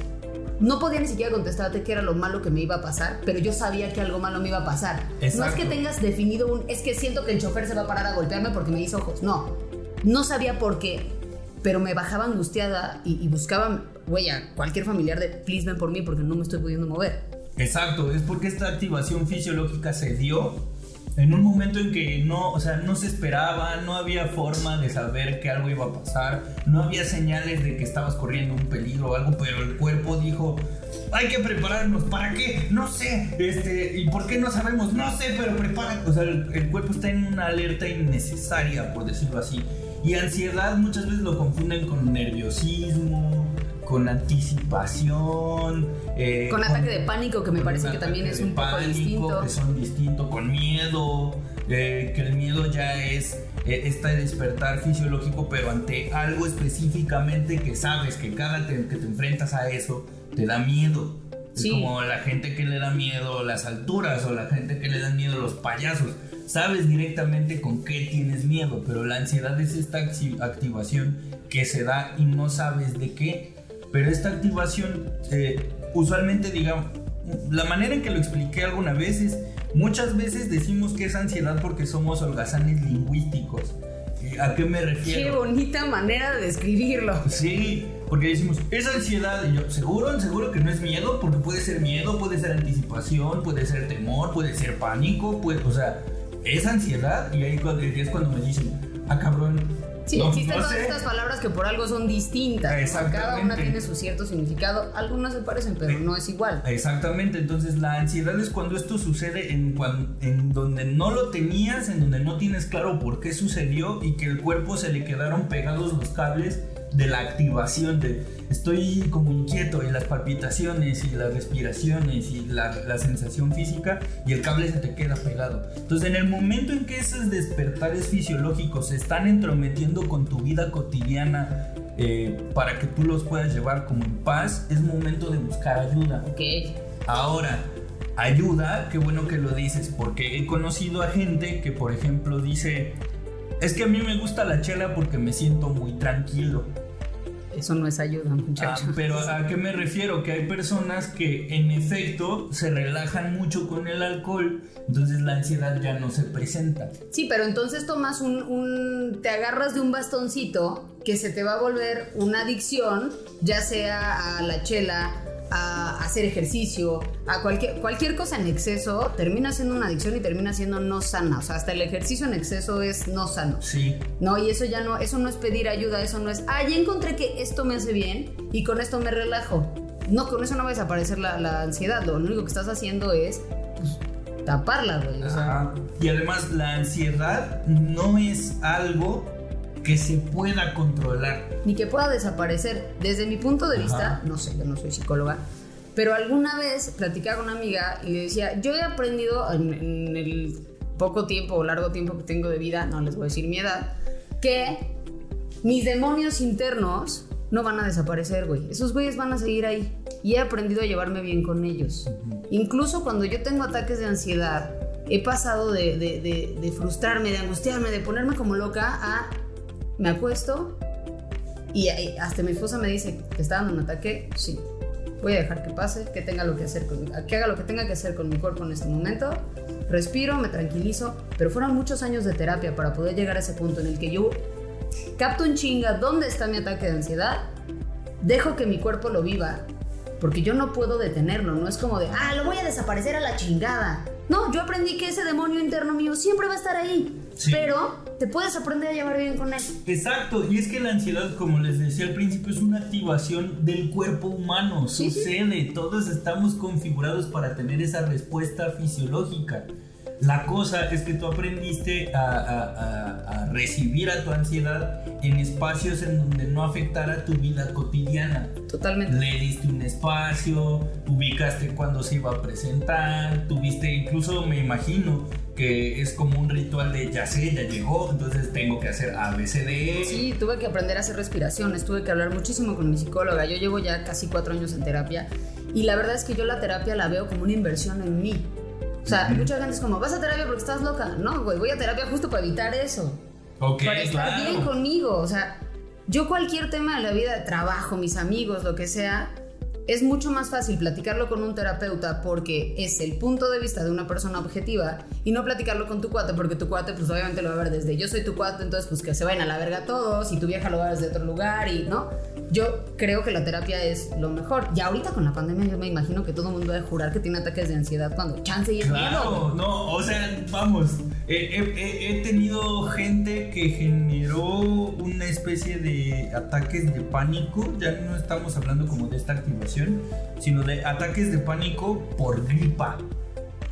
no podía ni siquiera contestarte qué era lo malo que me iba a pasar, pero yo sabía que algo malo me iba a pasar. No es Exacto. que tengas definido un, es que siento que el chofer se va a parar a golpearme porque me hizo ojos. No, no sabía por qué, pero me bajaba angustiada y, y buscaba, güey, a cualquier familiar de, please ven por mí porque no me estoy pudiendo mover. Exacto, es porque esta activación fisiológica se dio en un momento en que no, o sea, no se esperaba, no había forma de saber que algo iba a pasar, no había señales de que estabas corriendo un peligro o algo, pero el cuerpo dijo, hay que prepararnos, ¿para qué? No sé, este, ¿y por qué no sabemos? No sé, pero prepárate. O sea, el, el cuerpo está en una alerta innecesaria, por decirlo así. Y ansiedad muchas veces lo confunden con nerviosismo, con anticipación, eh, Con ataque de pánico, que me parece que también es un poco pánico, distinto. Que son distintos, con miedo, eh, que el miedo ya es eh, este despertar fisiológico, pero ante algo específicamente que sabes que cada te- que te enfrentas a eso te da miedo. Sí. Es como la gente que le da miedo las alturas o la gente que le da miedo los payasos. Sabes directamente con qué tienes miedo, pero la ansiedad es esta activación que se da y no sabes de qué. Pero esta activación, eh, usualmente, digamos, la manera en que lo expliqué alguna vez es, muchas veces decimos que es ansiedad porque somos holgazanes lingüísticos. Eh, ¿A qué me Qué refiero? bonita manera de describirlo. Sí, porque decimos, es ansiedad. Y yo, seguro, seguro que no es miedo, porque puede ser miedo, puede ser anticipación, puede ser temor, puede ser pánico, puede, o sea, es ansiedad. Y ahí es cuando me dicen, ah, cabrón. Sí, no- existen no todas sé". estas palabras que por algo son distintas. Cada una tiene su cierto significado. Algunas se parecen, pero no es igual. Exactamente, entonces la ansiedad es cuando esto sucede en, cuan- en donde no lo tenías, en donde no tienes claro por qué sucedió y que el cuerpo se le quedaron pegados los cables de la activación de estoy como inquieto y las palpitaciones y las respiraciones y la, la sensación física y el cable se te queda pegado. Entonces en el momento en que esos despertares fisiológicos se están entrometiendo con tu vida cotidiana eh, para que tú los puedas llevar como en paz, es momento de buscar ayuda. Ok. Ahora, ayuda, qué bueno que lo dices, porque he conocido a gente que, por ejemplo, dice, es que a mí me gusta la chela porque me siento muy tranquilo. Eso no es ayuda, Ah, muchachos. pero ¿a qué me refiero? Que hay personas que en efecto se relajan mucho con el alcohol, entonces la ansiedad ya no se presenta. Sí, pero entonces tomas un, un- te agarras de un bastoncito que se te va a volver una adicción, ya sea a la chela, a hacer ejercicio, a cualquier, cualquier cosa en exceso, termina siendo una adicción y termina siendo no sana. O sea, hasta el ejercicio en exceso es no sano. Sí, No, y eso ya no, eso no es pedir ayuda, eso no es, ah, ya encontré que esto me hace bien y con esto me relajo. No, con eso no va a desaparecer la, la ansiedad, lo único que estás haciendo es pues, taparla, güey. O sea. Y además la ansiedad no es algo que se pueda controlar. ni que pueda desaparecer. Desde mi punto de vista, Ajá. no sé, yo no soy psicóloga, pero alguna vez platicaba con una amiga y le decía, yo he aprendido en, en el poco tiempo o largo tiempo que tengo de vida, no les voy a decir mi edad, que mis demonios internos no van a desaparecer, güey. Esos güeyes van a seguir ahí. Y he aprendido a llevarme bien con ellos. Incluso cuando yo tengo ataques de ansiedad, he pasado de, de- de- de frustrarme, de angustiarme, de ponerme como loca a me acuesto y, hasta mi esposa me dice, ¿te está dando un ataque? Sí. Voy a dejar que pase, que tenga lo que hacer con, que haga lo que tenga que hacer con mi cuerpo en este momento. Respiro, me tranquilizo, pero fueron muchos años de terapia para poder llegar a ese punto en el que yo capto en chinga dónde está mi ataque de ansiedad, dejo que mi cuerpo lo viva, porque yo no puedo detenerlo, no es como de, ah, lo voy a desaparecer a la chingada. No, yo aprendí que ese demonio interno mío siempre va a estar ahí, Sí. pero te puedes aprender a llevar bien con él. Exacto, y es que la ansiedad, como les decía al principio, es una activación del cuerpo humano. Sí, sí. Sucede, todos estamos configurados para tener esa respuesta fisiológica. La cosa es que tú aprendiste a, a- a- a recibir a tu ansiedad en espacios en donde no afectara tu vida cotidiana. Totalmente. Le diste un espacio, ubicaste cuando se iba a presentar, tuviste, incluso me imagino que es como un ritual de ya sé, ya llegó, entonces tengo que hacer ABCD. Sí, tuve que aprender a hacer respiraciones, tuve que hablar muchísimo con mi psicóloga. Yo llevo ya casi cuatro años en terapia y la verdad es que yo la terapia la veo como una inversión en mí. O sea, mucha gente es como, ¿vas a terapia porque estás loca? No, güey, voy a terapia justo para evitar eso. Ok, para estar claro. bien conmigo. O sea, yo cualquier tema de la vida, trabajo, mis amigos, lo que sea, es mucho más fácil platicarlo con un terapeuta porque es el punto de vista de una persona objetiva y no platicarlo con tu cuate porque tu cuate pues obviamente lo va a ver desde yo soy tu cuate, entonces pues que se vayan a la verga todos y tu vieja lo va a ver desde otro lugar y no. Yo creo que la terapia es lo mejor. Y ahorita con la pandemia yo me imagino que todo el mundo debe jurar que tiene ataques de ansiedad cuando chance y es miedo. Claro, no, o sea, vamos, he- he- he tenido gente que generó una especie de ataques de pánico, ya no estamos hablando como de esta activación, sino de ataques de pánico por gripa.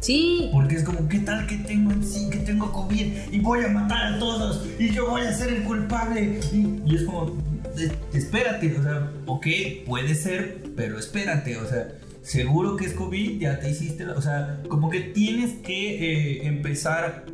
Sí, Porque es como, ¿qué tal que tengo en sí, que tengo COVID y voy a matar a todos y yo voy a ser el culpable? Y, y es como, "Eh, espérate, o sea, ok, puede ser, pero espérate, o sea, seguro que es COVID, ya te hiciste, la- o sea, como que tienes que eh, empezar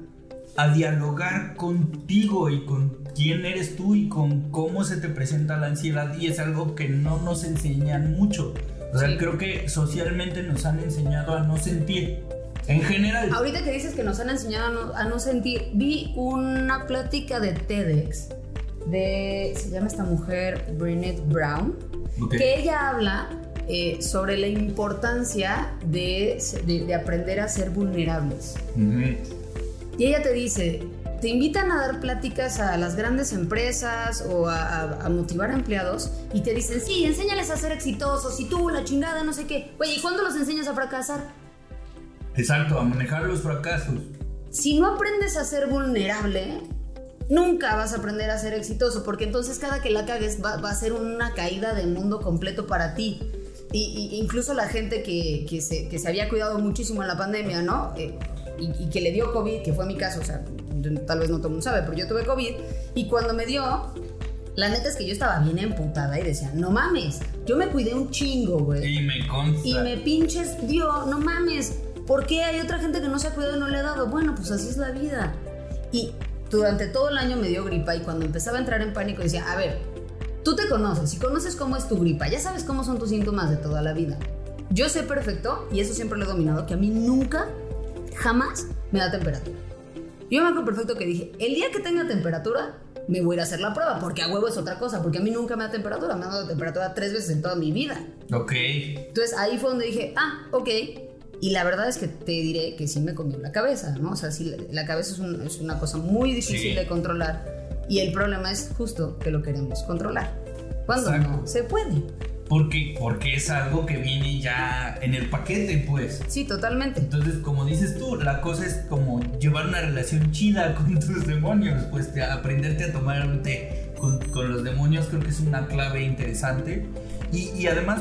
a dialogar contigo y con quién eres tú y con cómo se te presenta la ansiedad y es algo que no nos enseñan mucho. O sea, Sí. creo que socialmente nos han enseñado a no sentir. En general. Ahorita que dices que nos han enseñado a no, a no sentir, vi una plática de TEDx de, se llama esta mujer Brene Brown, que ella habla eh, sobre la importancia de, de- de aprender a ser vulnerables. Ujú. Y ella te dice, te invitan a dar pláticas a las grandes empresas o a, a- a motivar a empleados y te dicen, sí, enséñales a ser exitosos y tú, la chingada, no sé qué. Oye, ¿y cuándo los enseñas a fracasar? Exacto, a manejar los fracasos. si no aprendes a ser vulnerable, nunca vas a aprender a ser exitoso, porque entonces cada que la cagues va, va a ser una caída de mundo completo para ti. Y, y- incluso la gente que, que se, que se había cuidado muchísimo en la pandemia, ¿no? Eh, y, y que le dio COVID, que fue mi caso, o sea, tal vez no todo el mundo sabe, pero yo tuve COVID, y cuando me dio, la neta es que yo estaba bien emputada y decía, no mames, yo me cuidé un chingo, güey. Y me consta. Y me pinches dio, no mames. ¿Por qué hay otra gente que no se ha cuidado y no le ha dado? Bueno, pues así es la vida. Y durante todo el año me dio gripa y cuando empezaba a entrar en pánico decía, a ver, tú te conoces y conoces cómo es tu gripa, ya sabes cómo son tus síntomas de toda la vida. Yo sé perfecto, y eso siempre lo he dominado, que a mí nunca, jamás me da temperatura. Yo me acuerdo perfecto que dije, el día que tenga temperatura, me voy a ir a hacer la prueba, porque a huevo es otra cosa, porque a mí nunca me da temperatura, me ha dado temperatura tres veces en toda mi vida. Ok. Entonces ahí fue donde dije, ah, ok. Y la verdad es que te diré que sí me comió la cabeza, ¿no? O sea, sí, la, la cabeza es, un- es una cosa muy difícil Sí. de controlar. Y el problema es justo que lo queremos controlar. Cuando Exacto. no se puede. Porque, porque es algo que viene ya en el paquete, pues. Sí, totalmente. Entonces, como dices tú, la cosa es como llevar una relación chida *laughs* con tus demonios, pues te- aprenderte a tomar un té con, con los demonios creo que es una clave interesante. Y, y además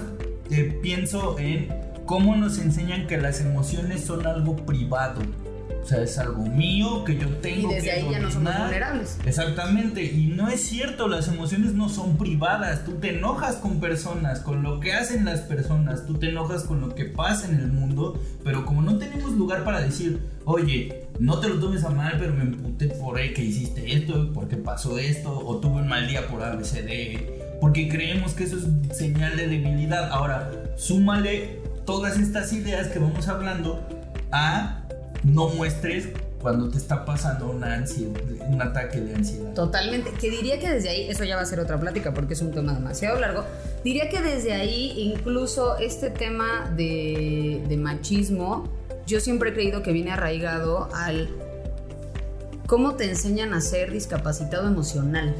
eh, pienso en cómo nos enseñan que las emociones son algo privado. O sea, es algo mío que yo tengo Y desde que ahí ya no somos vulnerables. Exactamente, y no es cierto, las emociones no son privadas, tú te enojas con personas, con lo que hacen las personas, tú te enojas con lo que pasa en el mundo, pero como no tenemos lugar para decir, oye, no te lo tomes a mal, pero me emputé por que hiciste esto, porque pasó esto, o tuve un mal día por ABCD, porque creemos que eso es señal de debilidad. Ahora, súmale todas estas ideas que vamos hablando a no muestres cuando te está pasando una ansiedad, un ataque de ansiedad. Totalmente. Que diría que desde ahí, eso ya va a ser otra plática porque es un tema demasiado largo. Diría que desde ahí, incluso este tema de, de machismo, yo siempre he creído que viene arraigado al cómo te enseñan a ser discapacitado emocional.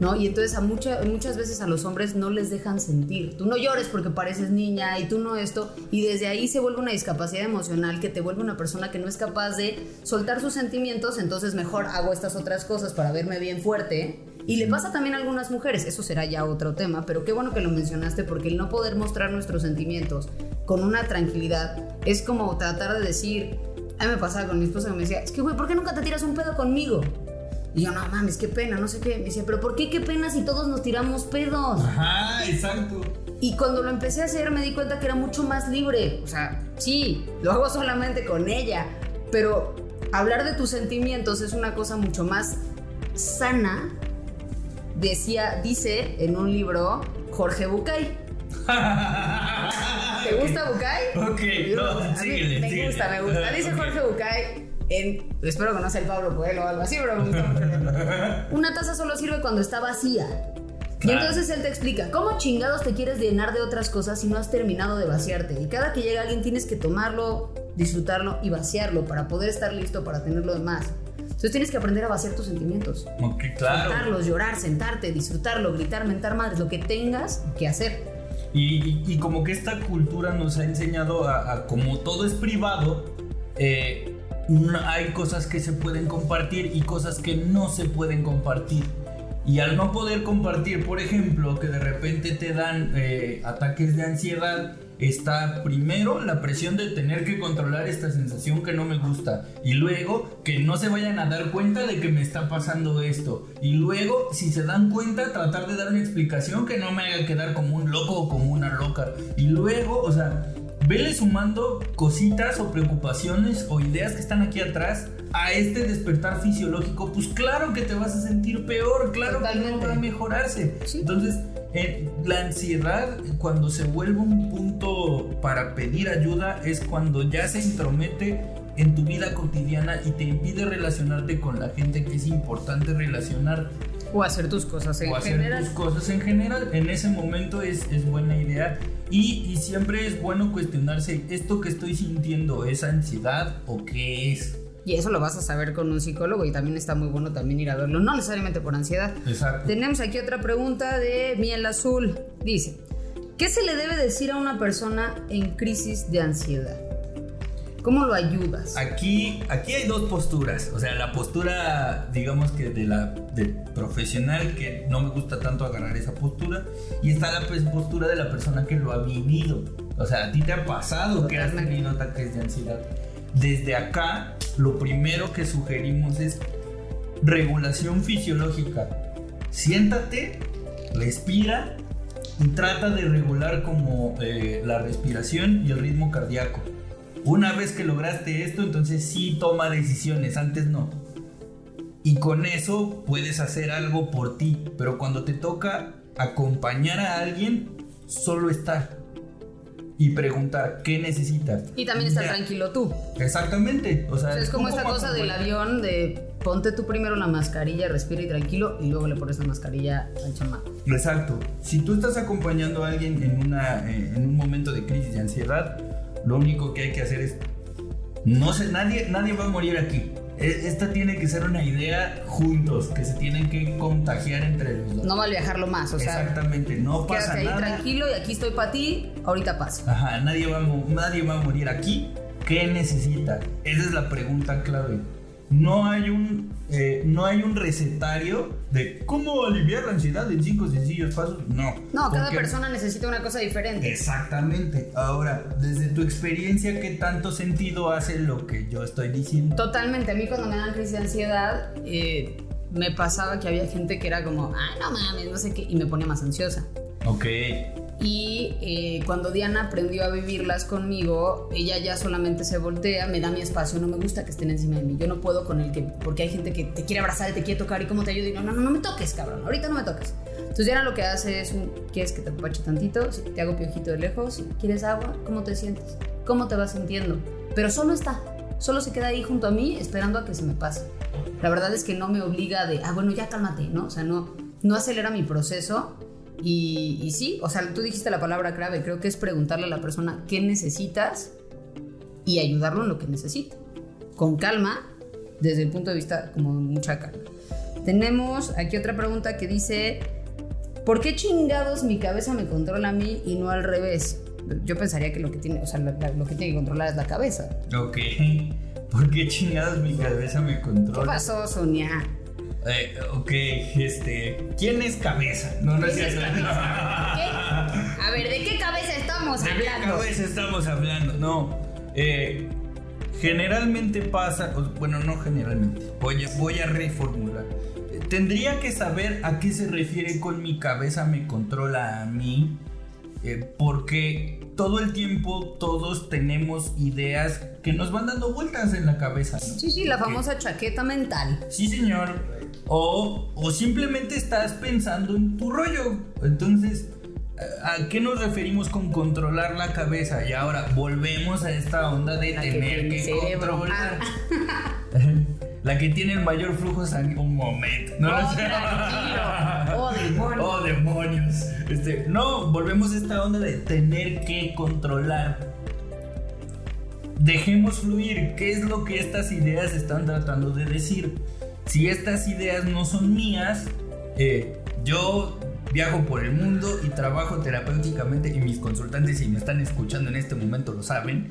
¿No? Y entonces a mucha- muchas veces a los hombres no les dejan sentir. Tú no llores porque pareces niña y tú no esto. Y desde ahí se vuelve una discapacidad emocional que te vuelve una persona que no es capaz de soltar sus sentimientos. Entonces mejor hago estas otras cosas para verme bien fuerte. Y le pasa también a algunas mujeres, eso será ya otro tema, pero qué bueno que lo mencionaste porque el no poder mostrar nuestros sentimientos con una tranquilidad es como tratar de decir, a mí me pasaba con mi esposa que me decía, es que güey, ¿por qué nunca te tiras un pedo conmigo? Y yo, no mames, qué pena, no sé qué. Me decía, pero ¿por qué qué pena si todos nos tiramos pedos? Ajá, exacto. Y cuando lo empecé a hacer me di cuenta que era mucho más libre. O sea, sí, lo hago solamente con ella, pero hablar de tus sentimientos es una cosa mucho más sana. Decía, dice en un libro Jorge Bucay. *laughs* ¿Te gusta Bucay? Ok, no, síguele, me síguele. gusta, me gusta. Dice. Jorge Bucay en, espero que no sea el Pablo Coelho o algo así, pero. *laughs* Una taza solo sirve cuando está vacía. Y entonces él te explica, ¿cómo chingados te quieres llenar de otras cosas si no has terminado de vaciarte? Y cada que llega alguien tienes que tomarlo, disfrutarlo y vaciarlo para poder estar listo para tener lo demás. Entonces tienes que aprender a vaciar tus sentimientos. Ok, claro. Soltarlos, llorar, sentarte, disfrutarlo, gritar, mentar madres, lo que tengas que hacer. Y, y- y como que esta cultura nos ha enseñado a, a como todo es privado, eh, hay cosas que se pueden compartir y cosas que no se pueden compartir. Y al no poder compartir, por ejemplo, que de repente te dan eh, ataques de ansiedad, está primero la presión de tener que controlar esta sensación que no me gusta. Y luego que no se vayan a dar cuenta de que me está pasando esto. Y luego, si se dan cuenta, tratar de dar una explicación que no me haga quedar como un loco o como una loca. Y luego, o sea, vele sumando cositas o preocupaciones o ideas que están aquí atrás a este despertar fisiológico, pues claro que te vas a sentir peor, claro que no va a mejorarse. Sí. Entonces, eh, la ansiedad cuando se vuelve un punto para pedir ayuda es cuando ya se intromete en tu vida cotidiana y te impide relacionarte con la gente que es importante relacionarte O hacer tus cosas en o hacer general. tus cosas en general. En ese momento es, es buena idea y, y siempre es bueno cuestionarse, ¿esto que estoy sintiendo es ansiedad o qué es? Y eso lo vas a saber con un psicólogo y también está muy bueno también ir a verlo, no necesariamente por ansiedad. Exacto. Tenemos aquí otra pregunta de Miel Azul. Dice, ¿qué se le debe decir a una persona en crisis de ansiedad? ¿Cómo lo ayudas? Aquí, aquí hay dos posturas. O sea, la postura, digamos que de la del profesional, que no me gusta tanto agarrar esa postura. Y está la postura de la persona que lo ha vivido. O sea, a ti te ha pasado que has tenido ataques de ansiedad. Desde acá, lo primero que sugerimos es regulación fisiológica. Siéntate, respira y trata de regular como eh, la respiración y el ritmo cardíaco. Una vez que lograste esto, entonces sí toma decisiones, antes no. Y con eso puedes hacer algo por ti, pero cuando te toca acompañar a alguien, solo estar y preguntar qué necesitas. Y también estar Ya. tranquilo tú. Exactamente. O sea, O sea, es como esta cosa del avión de ponte tú primero la mascarilla, respira y tranquilo y luego le pones la mascarilla al chamaco. Exacto. Si tú estás acompañando a alguien en, una, eh, en un momento de crisis de ansiedad, lo único que hay que hacer es... No sé, nadie, nadie va a morir aquí. E- Esta tiene que ser una idea juntos, que se tienen que contagiar entre los dos. No a viajarlo más, o sea, Exactamente, no pasa ahí nada. tranquilo y aquí estoy para ti, ahorita pasa. Ajá, nadie va, nadie va a morir aquí. ¿Qué necesita? Esa es la pregunta clave. No hay un eh, no hay un recetario de cómo aliviar la ansiedad en cinco sencillos pasos. No. No, cada Porque- persona necesita una cosa diferente. Exactamente. Ahora, desde tu experiencia, ¿qué tanto sentido hace lo que yo estoy diciendo? Totalmente. A mí cuando me dan crisis de ansiedad, eh, me pasaba que había gente que era como, ay, no mames, no sé qué, y me ponía más ansiosa. Ok. Y eh, cuando Diana aprendió a vivirlas conmigo, ella ya solamente se voltea, me da mi espacio, no me gusta que estén encima de mí. Yo no puedo con el que, porque hay gente que te quiere abrazar y te quiere tocar y cómo te ayudo. Y no, no, no, no me toques, cabrón, ahorita no me toques. Entonces Diana lo que hace es un, ¿quieres que te apache tantito? Te hago piojito de lejos. ¿Quieres agua? ¿Cómo te sientes? ¿Cómo te vas sintiendo? Pero solo está, solo se queda ahí junto a mí esperando a que se me pase. La verdad es que no me obliga de, ah, bueno, ya cálmate, ¿no? O sea, no, no acelera mi proceso. Y, y sí, o sea, tú dijiste la palabra clave, creo que es preguntarle a la persona qué necesitas y ayudarlo en lo que necesita. Con calma, desde el punto de vista como mucha calma. Tenemos aquí otra pregunta que dice, ¿por qué chingados mi cabeza me controla a mí y no al revés? Yo pensaría que lo que tiene, o sea, la- lo que tiene que controlar es la cabeza. Ok. *laughs* ¿Por qué chingados mi cabeza me ¿Qué controla? pasó, Sonia? Eh, ok, este. ¿Quién es cabeza? No, no es ¿Quién es cierto. *laughs* ¿Qué? A ver, ¿de qué cabeza estamos ¿De qué hablando? cabeza estamos hablando? No. eh, generalmente pasa. Bueno, no generalmente. Voy a, voy a reformular. Eh, Tendría que saber a qué se refiere con mi cabeza me controla a mí. eh, porque todo el tiempo todos tenemos ideas que nos van dando vueltas en la cabeza. ¿no? Sí, sí, la famosa chaqueta mental. Sí, señor. O, o simplemente estás pensando en tu rollo. Entonces, ¿a qué nos referimos con controlar la cabeza? Y ahora volvemos a esta onda de La tener que, controlar. *laughs* la que tiene el mayor flujo sanguíneo. Un momento. No, no sé. tranquilo. Oh, demonios. Oh, demonios. Este, no, volvemos a esta onda de tener que controlar. Dejemos fluir qué es lo que estas ideas están tratando de decir. Si estas ideas no son mías, eh, yo viajo por el mundo y trabajo terapéuticamente y mis consultantes, si me están escuchando en este momento, lo saben.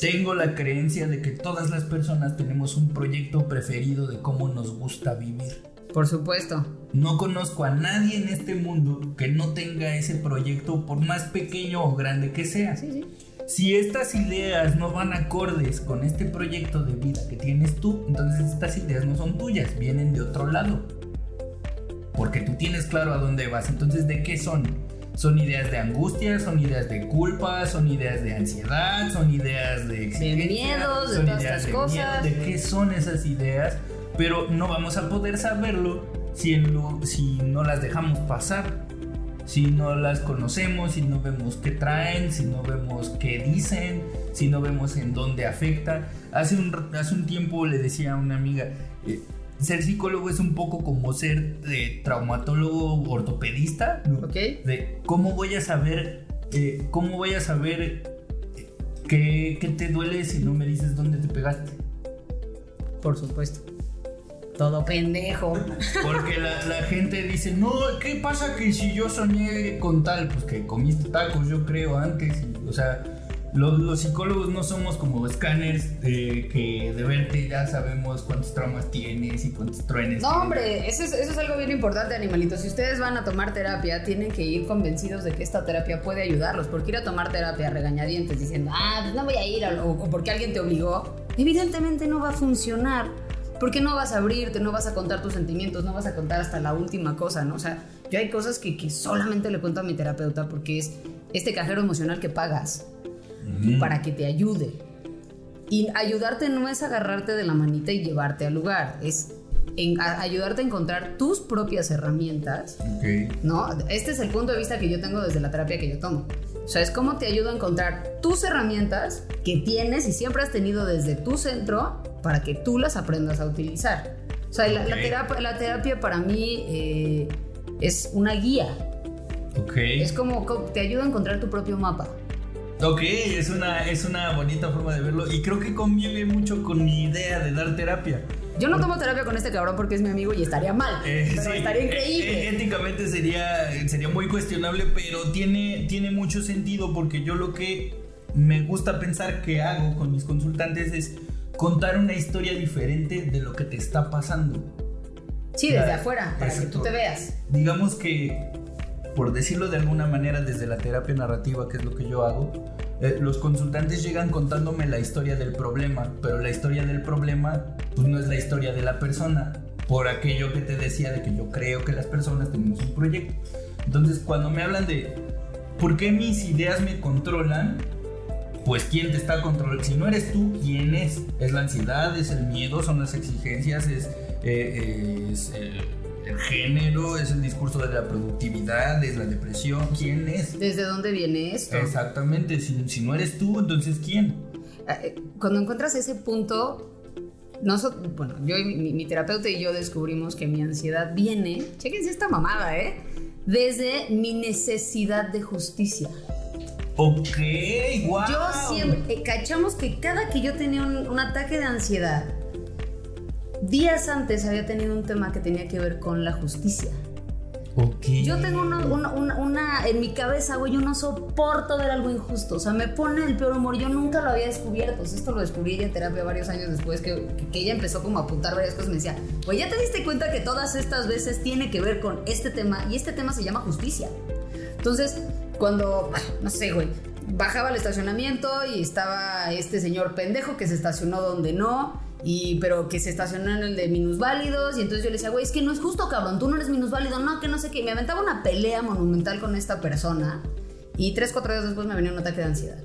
Tengo la creencia de que todas las personas tenemos un proyecto preferido de cómo nos gusta vivir. Por supuesto. No conozco a nadie en este mundo que no tenga ese proyecto por más pequeño o grande que sea. Sí, sí. Si estas ideas no van acordes con este proyecto de vida que tienes tú, entonces estas ideas no son tuyas, vienen de otro lado. Porque tú tienes claro a dónde vas. Entonces, ¿de qué son? Son ideas de angustia, son ideas de culpa, son ideas de ansiedad, son ideas de exigencia, miedos, de todas ideas estas de cosas. miedo, ¿De qué son esas ideas? Pero no vamos a poder saberlo si, lo- si no las dejamos pasar si no las conocemos, si no vemos qué traen, si no vemos qué dicen, si no vemos en dónde afecta. Hace un, hace un tiempo le decía a una amiga, eh, ser psicólogo es un poco como ser eh, traumatólogo ortopedista, ¿no? ¿Ok? de cómo voy a saber, eh, cómo voy a saber eh, qué, qué te duele si no me dices dónde te pegaste. Por supuesto. Todo pendejo. Porque la, la gente dice, no, ¿qué pasa que si yo soñé con tal? Pues que comiste tacos, yo creo, antes. o sea, los, los psicólogos no somos como escáneres de que de verte ya sabemos cuántos traumas tienes y cuántos truenes. No, tienes. hombre, eso es, eso es algo bien importante, animalitos. Si ustedes van a tomar terapia, tienen que ir convencidos de que esta terapia puede ayudarlos. Porque ir a tomar terapia a regañadientes diciendo, ah, pues no voy a ir, o, o porque alguien te obligó, evidentemente no va a funcionar. Porque no vas a abrirte, no vas a contar tus sentimientos, no vas a contar hasta la última cosa, ¿no? O sea, yo hay cosas que, que solamente le cuento a mi terapeuta porque es este cajero emocional que pagas para que te ayude. Y ayudarte no es agarrarte de la manita y llevarte al lugar, es en- a- ayudarte a encontrar tus propias herramientas. ¿no? Este es el punto de vista que yo tengo desde la terapia que yo tomo. O sea, es cómo te ayudo a encontrar tus herramientas que tienes y siempre has tenido desde tu centro para que tú las aprendas a utilizar. O sea, la, la Ok. terapia, la terapia para mí eh, es una guía. Ok. Es como, como te ayuda a encontrar tu propio mapa. Ok, es una, es una bonita forma de verlo y creo que convive mucho con mi idea de dar terapia. Yo no tomo terapia con este cabrón porque es mi amigo y estaría mal. Eh, pero sí, estaría eh, increíble. eh, éticamente sería, sería muy cuestionable, pero tiene, tiene mucho sentido porque yo lo que me gusta pensar que hago con mis consultantes es contar una historia diferente de lo que te está pasando. Sí, desde afuera, para que tú te veas. Digamos que, por decirlo de alguna manera, desde la terapia narrativa, que es lo que yo hago, eh, los consultantes llegan contándome la historia del problema, pero la historia del problema pues no es la historia de la persona, por aquello que te decía de que yo creo que las personas tenemos un proyecto. Entonces, cuando me hablan de por qué mis ideas me controlan, pues quién te está controlando. Si no eres tú, ¿quién es? Es la ansiedad, es el miedo, son las exigencias, es, eh, es, eh, el género, es el discurso de la productividad, es la depresión. ¿Quién es? ¿Desde dónde viene esto? Exactamente, si, si no eres tú, entonces ¿quién? Eh, Cuando encuentras ese punto, nosotros, bueno, yo y mi, mi terapeuta y yo descubrimos que mi ansiedad viene, chequense esta mamada, ¿eh? Desde mi necesidad de justicia. Ok, wow. Yo siempre, eh, cachamos que cada que yo tenía un, un ataque de ansiedad, días antes había tenido un tema que tenía que ver con la justicia. Ok. Yo tengo una, una- una- una- en mi cabeza, güey, yo no soporto ver algo injusto. O sea, me pone el peor humor. Yo nunca lo había descubierto. O sea, esto lo descubrí ella en terapia varios años después, que, que- que ella empezó como a apuntar varias cosas. Me decía, güey, ¿ya te diste cuenta que todas estas veces tiene que ver con este tema? Y este tema se llama justicia. Entonces, cuando, ah, no sé, güey, bajaba al estacionamiento y estaba este señor pendejo que se estacionó donde no, y, pero que se estacionó en el de minusválidos, y entonces yo le decía, güey, es que no es justo, cabrón, tú no eres minusválido, no, que no sé qué. Me aventaba una pelea monumental con esta persona, y tres, cuatro días después me venía un ataque de ansiedad.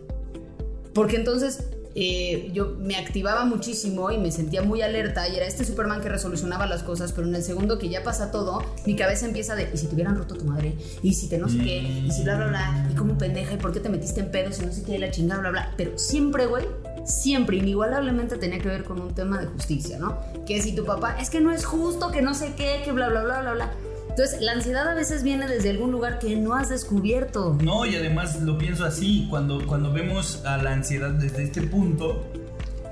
Porque entonces eh, yo me activaba muchísimo y me sentía muy alerta y era este Superman que resolucionaba las cosas, pero en el segundo que ya pasa todo, mi cabeza empieza de, ¿y si te hubieran roto tu madre? ¿Y si te no sé qué? ¿Y si bla, bla, bla? ¿Y como pendeja? ¿Y por qué te metiste en pedos? Y no sé qué, y la chingada, bla, bla. Pero siempre, güey, siempre, inigualablemente tenía que ver con un tema de justicia, ¿no? Que si tu papá, es que no es justo, que no sé qué, que bla, bla, bla, bla, bla. Entonces, la ansiedad a veces viene desde algún lugar que no has descubierto. No, y además lo pienso así, cuando, cuando vemos a la ansiedad desde este punto,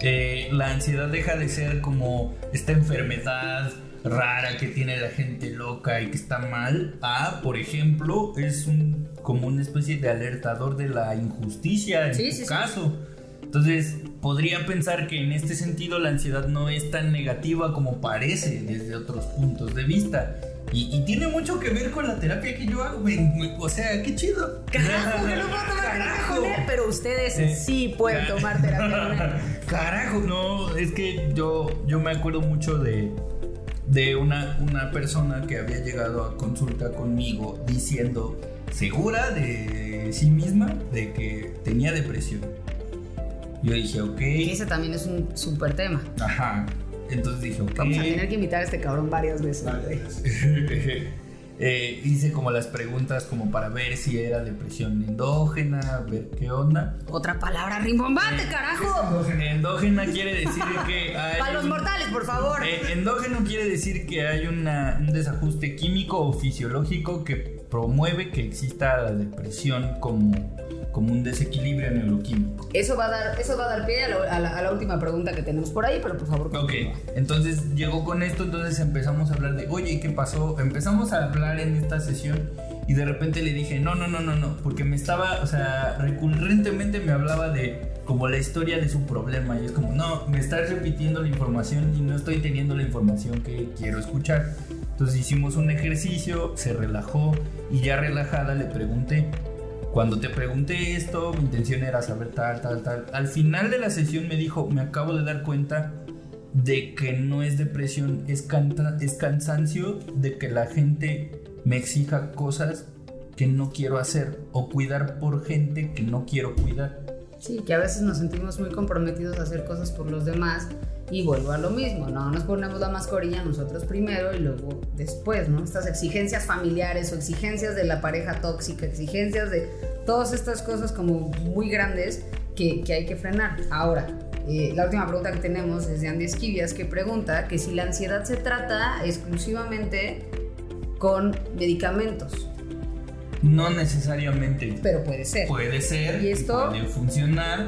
eh, la ansiedad deja de ser como esta enfermedad rara que tiene la gente loca y que está mal, a, por ejemplo, es un, como una especie de alertador de la injusticia en Sí, tu sí, sí. caso. Entonces, podría pensar que en este sentido la ansiedad no es tan negativa como parece desde otros puntos de vista. Y, y tiene mucho que ver con la terapia que yo hago. me- me- o sea, qué chido. Carajo, que no puedo tomar con él, pero ustedes Eh, sí pueden tomar terapia con él. *laughs* Carajo, no, es que yo, yo me acuerdo mucho de, de una, una persona que había llegado a consulta conmigo diciendo, segura de sí misma, de que tenía depresión. Yo dije, ok. Que ese también es un súper tema. Ajá. Entonces dije, ok. Vamos a tener que invitar a este cabrón varias veces. *laughs* Eh, hice como las preguntas como para ver si era depresión endógena, ver qué onda. Otra palabra rimbombante, carajo. Endógena quiere decir que *laughs* hay Para los mortales, por favor. Eh, endógeno quiere decir que hay una- un desajuste químico o fisiológico que promueve que exista la depresión como, como un desequilibrio neuroquímico. Eso va a dar, eso va a dar pie a la, a la- a la última pregunta que tenemos por ahí, pero por favor. Ok, continúa. entonces llegó con esto, entonces empezamos a hablar de, oye, ¿qué pasó? Empezamos a hablar en esta sesión y de repente le dije, no, no, no, no, no, porque me estaba, o sea, recurrentemente me hablaba de como la historia de su problema y es como, no, me estás repitiendo la información y no estoy teniendo la información que quiero escuchar. Entonces hicimos un ejercicio, se relajó y ya relajada le pregunté, cuando te pregunté esto, mi intención era saber tal, tal, tal. Al final de la sesión me dijo, me acabo de dar cuenta de que no es depresión, es, es cansancio de que la gente me exija cosas que no quiero hacer o cuidar por gente que no quiero cuidar. Sí, que a veces nos sentimos muy comprometidos a hacer cosas por los demás y vuelvo a lo mismo, ¿no? Nos ponemos la mascarilla nosotros primero y luego después, ¿no? Estas exigencias familiares o exigencias de la pareja tóxica, exigencias de todas estas cosas como muy grandes que, que hay que frenar. Ahora, eh, la última pregunta que tenemos es de Andy Esquivias que pregunta que si la ansiedad se trata exclusivamente con medicamentos, No necesariamente pero puede ser. puede ser, ¿Y esto? puede funcionar.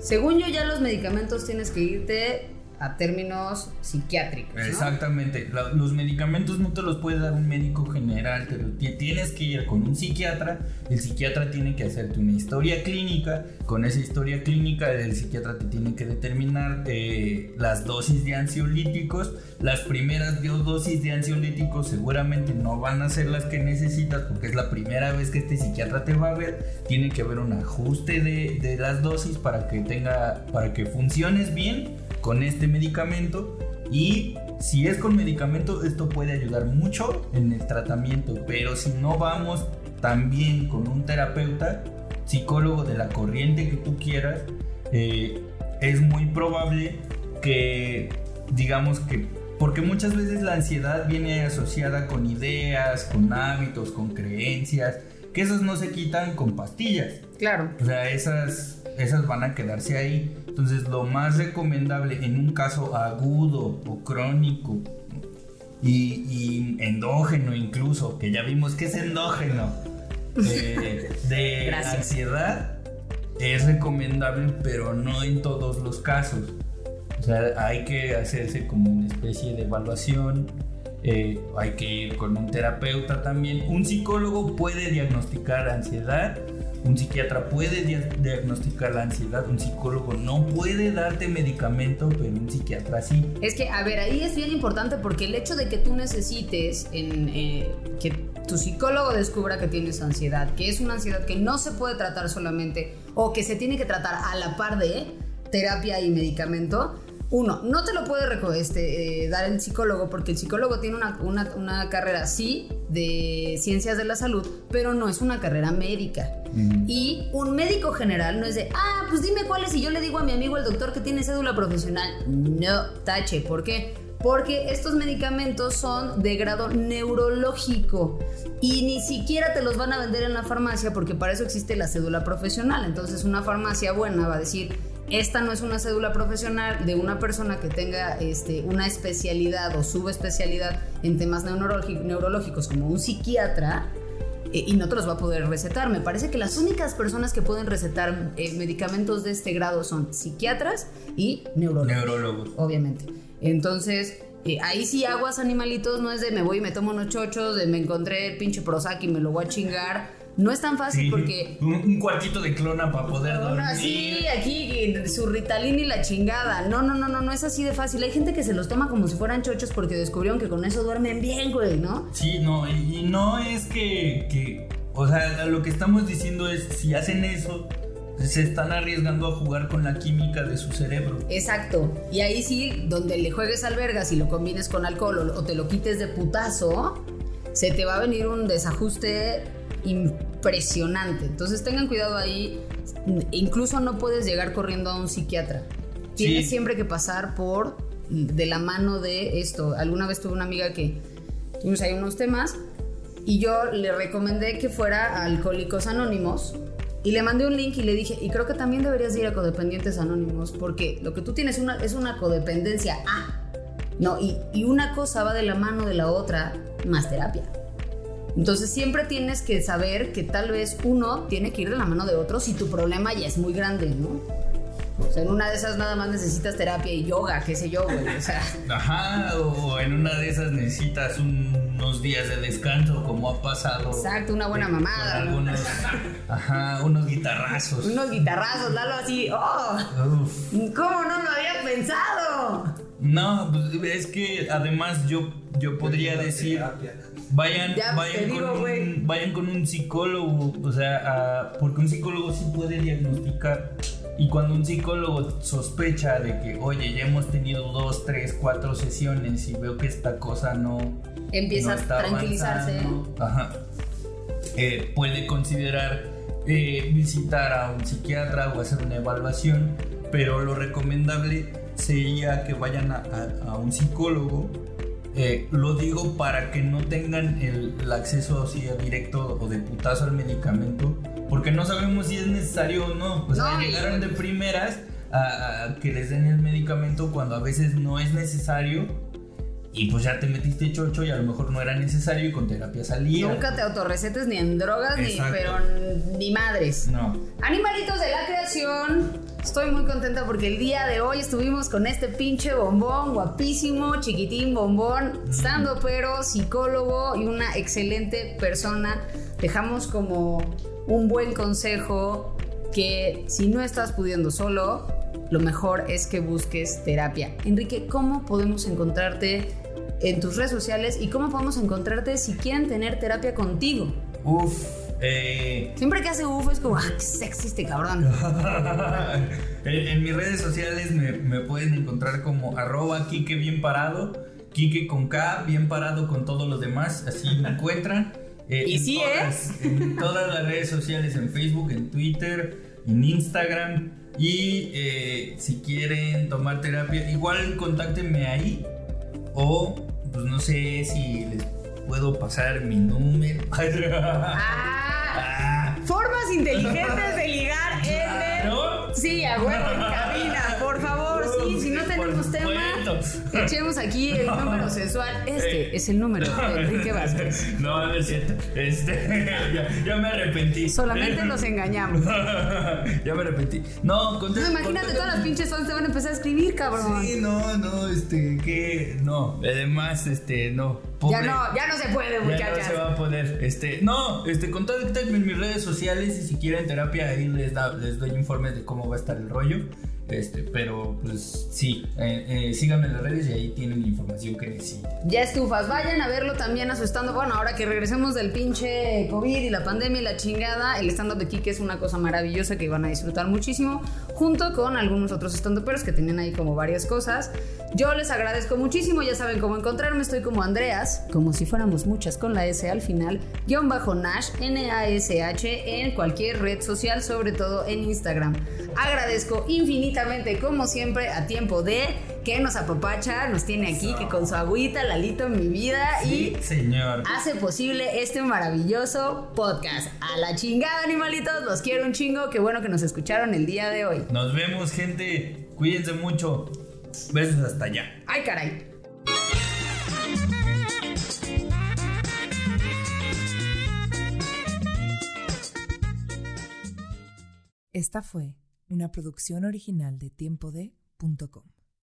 Según yo ya los medicamentos tienes que irte a términos psiquiátricos. ¿no? Exactamente. La- los medicamentos no te los puede dar un médico general, te tienes que ir con un psiquiatra. El psiquiatra tiene que hacerte una historia clínica. Con esa historia clínica, el psiquiatra te tiene que determinar eh, las dosis de ansiolíticos. Las primeras do- dosis de ansiolíticos seguramente no van a ser las que necesitas porque es la primera vez que este psiquiatra te va a ver. Tiene que haber un ajuste de, de las dosis para que tenga, para que funciones bien con este medicamento. Y si es con medicamento, esto puede ayudar mucho en el tratamiento. Pero si no vamos también con un terapeuta, psicólogo de la corriente que tú quieras, eh, es muy probable que, digamos que, porque muchas veces la ansiedad viene asociada con ideas, con hábitos, con creencias, que esas no se quitan con pastillas. Claro. O sea, esas, esas van a quedarse ahí. Entonces, lo más recomendable en un caso agudo o crónico y, y endógeno incluso, que ya vimos que es endógeno, eh, de *laughs* Gracias. ansiedad, es recomendable, pero no en todos los casos. O sea, hay que hacerse como una especie de evaluación. eh, hay que ir con un terapeuta también. Un psicólogo puede diagnosticar ansiedad. Un psiquiatra puede dia- diagnosticar la ansiedad. Un psicólogo no puede darte medicamento, pero un psiquiatra sí. Es que, a ver, ahí es bien importante porque el hecho de que tú necesites eh, que tu psicólogo descubra que tienes ansiedad, que es una ansiedad que no se puede tratar solamente o que se tiene que tratar a la par de terapia y medicamento. Uno, no te lo puede este, eh, dar el psicólogo porque el psicólogo tiene una, una- una carrera, sí, de ciencias de la salud, pero no es una carrera médica. Y un médico general no es de, ah, pues dime cuál es y yo le digo a mi amigo el doctor que tiene cédula profesional. No, tache, ¿por qué? Porque estos medicamentos son de grado neurológico y ni siquiera te los van a vender en la farmacia porque para eso existe la cédula profesional. Entonces una farmacia buena va a decir, esta no es una cédula profesional de una persona que tenga este, una especialidad o subespecialidad en temas neurológi- neurológicos como un psiquiatra eh, y no te los va a poder recetar. Me parece que las únicas personas que pueden recetar eh, medicamentos de este grado son psiquiatras y neurólogos. Neurólogos. Obviamente. Entonces, eh, ahí sí aguas animalitos, no es de me voy y me tomo unos chochos, de me encontré el pinche Prozac y me lo voy a chingar. No es tan fácil Sí, porque... un, un cuartito de clona para poder Ahora dormir. sí, aquí su Ritalin y la chingada. No, no, no, no, no es así de fácil. Hay gente que se los toma como si fueran chochos porque descubrieron que con eso duermen bien, güey, ¿no? Sí, no, y, y no es que, que, o sea, lo que estamos diciendo es, si hacen eso, se están arriesgando a jugar con la química de su cerebro. Exacto. Y ahí sí, donde le juegues al vergas y lo combines con alcohol o, o te lo quites de putazo, se te va a venir un desajuste impresionante. Entonces tengan cuidado ahí. Incluso no puedes llegar corriendo a un psiquiatra. Tienes Sí. siempre que pasar por de la mano de esto. Alguna vez tuve una amiga que tuvimos ahí unos temas y yo le recomendé que fuera a Alcohólicos Anónimos y le mandé un link y le dije, y creo que también deberías de ir a Codependientes Anónimos porque lo que tú tienes una, es una codependencia A. No, y, y una cosa va de la mano de la otra, más terapia. Entonces siempre tienes que saber que tal vez uno tiene que ir de la mano de otro si tu problema ya es muy grande, ¿no? O sea, en una de esas nada más necesitas terapia y yoga, qué sé yo, güey. O sea, *laughs* Ajá, o en una de esas necesitas unos días de descanso, como ha pasado. exacto, una buena mamada. ¿no? algunos, ajá, unos guitarrazos. Unos guitarrazos, Lalo así, ¡oh! Uf. ¿Cómo no lo había pensado? No, pues, es que además yo, yo podría decir, vayan, Ya, vayan, digo, con un, vayan con un psicólogo, o sea, porque un psicólogo sí puede diagnosticar. Y cuando un psicólogo sospecha de que, oye, ya hemos tenido dos, tres, cuatro sesiones y veo que esta cosa no, Empieza no a tranquilizarse. Ajá. Eh, puede considerar eh, visitar a un psiquiatra o hacer una evaluación, pero lo recomendable sería que vayan a, a- a un psicólogo. Eh, lo digo para que no tengan el, el acceso así directo o de putazo al medicamento, porque no sabemos si es necesario o no. O sea, No, llegaron de primeras a, a que les den el medicamento cuando a veces no es necesario. Y pues ya te metiste chocho y a lo mejor no era necesario y con terapia salía. Nunca te autorrecetes ni en drogas, ni, pero ni madres. No. Animalitos de la creación, Estoy muy contenta porque el día de hoy estuvimos con este pinche bombón, guapísimo, chiquitín bombón, estando pero psicólogo y una excelente persona. Dejamos como un buen consejo que si no estás pudiendo solo, lo mejor es que busques terapia. Enrique, ¿cómo podemos encontrarte en tus redes sociales y cómo podemos encontrarte si quieren tener terapia contigo? Uf, eh, Siempre que hace uf es como, ah, qué sexy este cabrón. *laughs* en, en mis redes sociales me, me pueden encontrar como arroba Kike bien parado, Kike con K, bien parado con todos los demás, así me encuentran. Eh, Y en sí, todas, En todas las redes sociales, en Facebook, en Twitter, en Instagram. Y eh, si quieren tomar terapia, igual contáctenme ahí. O, pues no sé si les puedo pasar mi número. *laughs* Ah, Ah, formas inteligentes de ligar en el... ¿no? Sí, a huevo, en cabina, por favor, sí, si no tenemos tema, supuesto. echemos aquí el número sensual. Este es el número de Enrique Vázquez. *laughs* No, no es cierto. Este, *laughs* ya, ya me arrepentí. Solamente los engañamos. *laughs* ya me arrepentí. No, No, imagínate, todas las pinches fans te van a empezar a escribir, cabrón. Sí, no, no, este, que no. Además, este, no. Ya pobre- no, ya no se puede, Ya muchachas. no se va a poder. Este, no, este, contáctenme en mis redes sociales y si quieren terapia ahí les, da, les doy informes de cómo va a estar el rollo. Este, pero pues sí, eh, eh, síganme en las redes y ahí tienen la información que necesitan. Ya estufas, vayan a verlo también a su stand Bueno, ahora que regresemos del pinche COVID y la pandemia y la chingada, el stand-up de Kike es una cosa maravillosa que van a disfrutar muchísimo, junto con algunos otros stand-uperos que tenían ahí como varias cosas. Yo les agradezco muchísimo, ya saben cómo encontrarme, estoy como Andreas, como si fuéramos muchas con la S al final, guion bajo Nash, N-A-S-H, en cualquier red social, sobre todo en Instagram. Agradezco infinitamente, como siempre, a tiempo de que nos apapacha, nos tiene aquí, que con su agüita, Lalito en mi vida y señor. hace posible este maravilloso podcast. A la chingada, animalitos, los quiero un chingo, qué bueno que nos escucharon el día de hoy. Nos vemos, gente. Cuídense mucho. Besos hasta allá. Ay, caray. Esta fue una producción original de tiempode.com.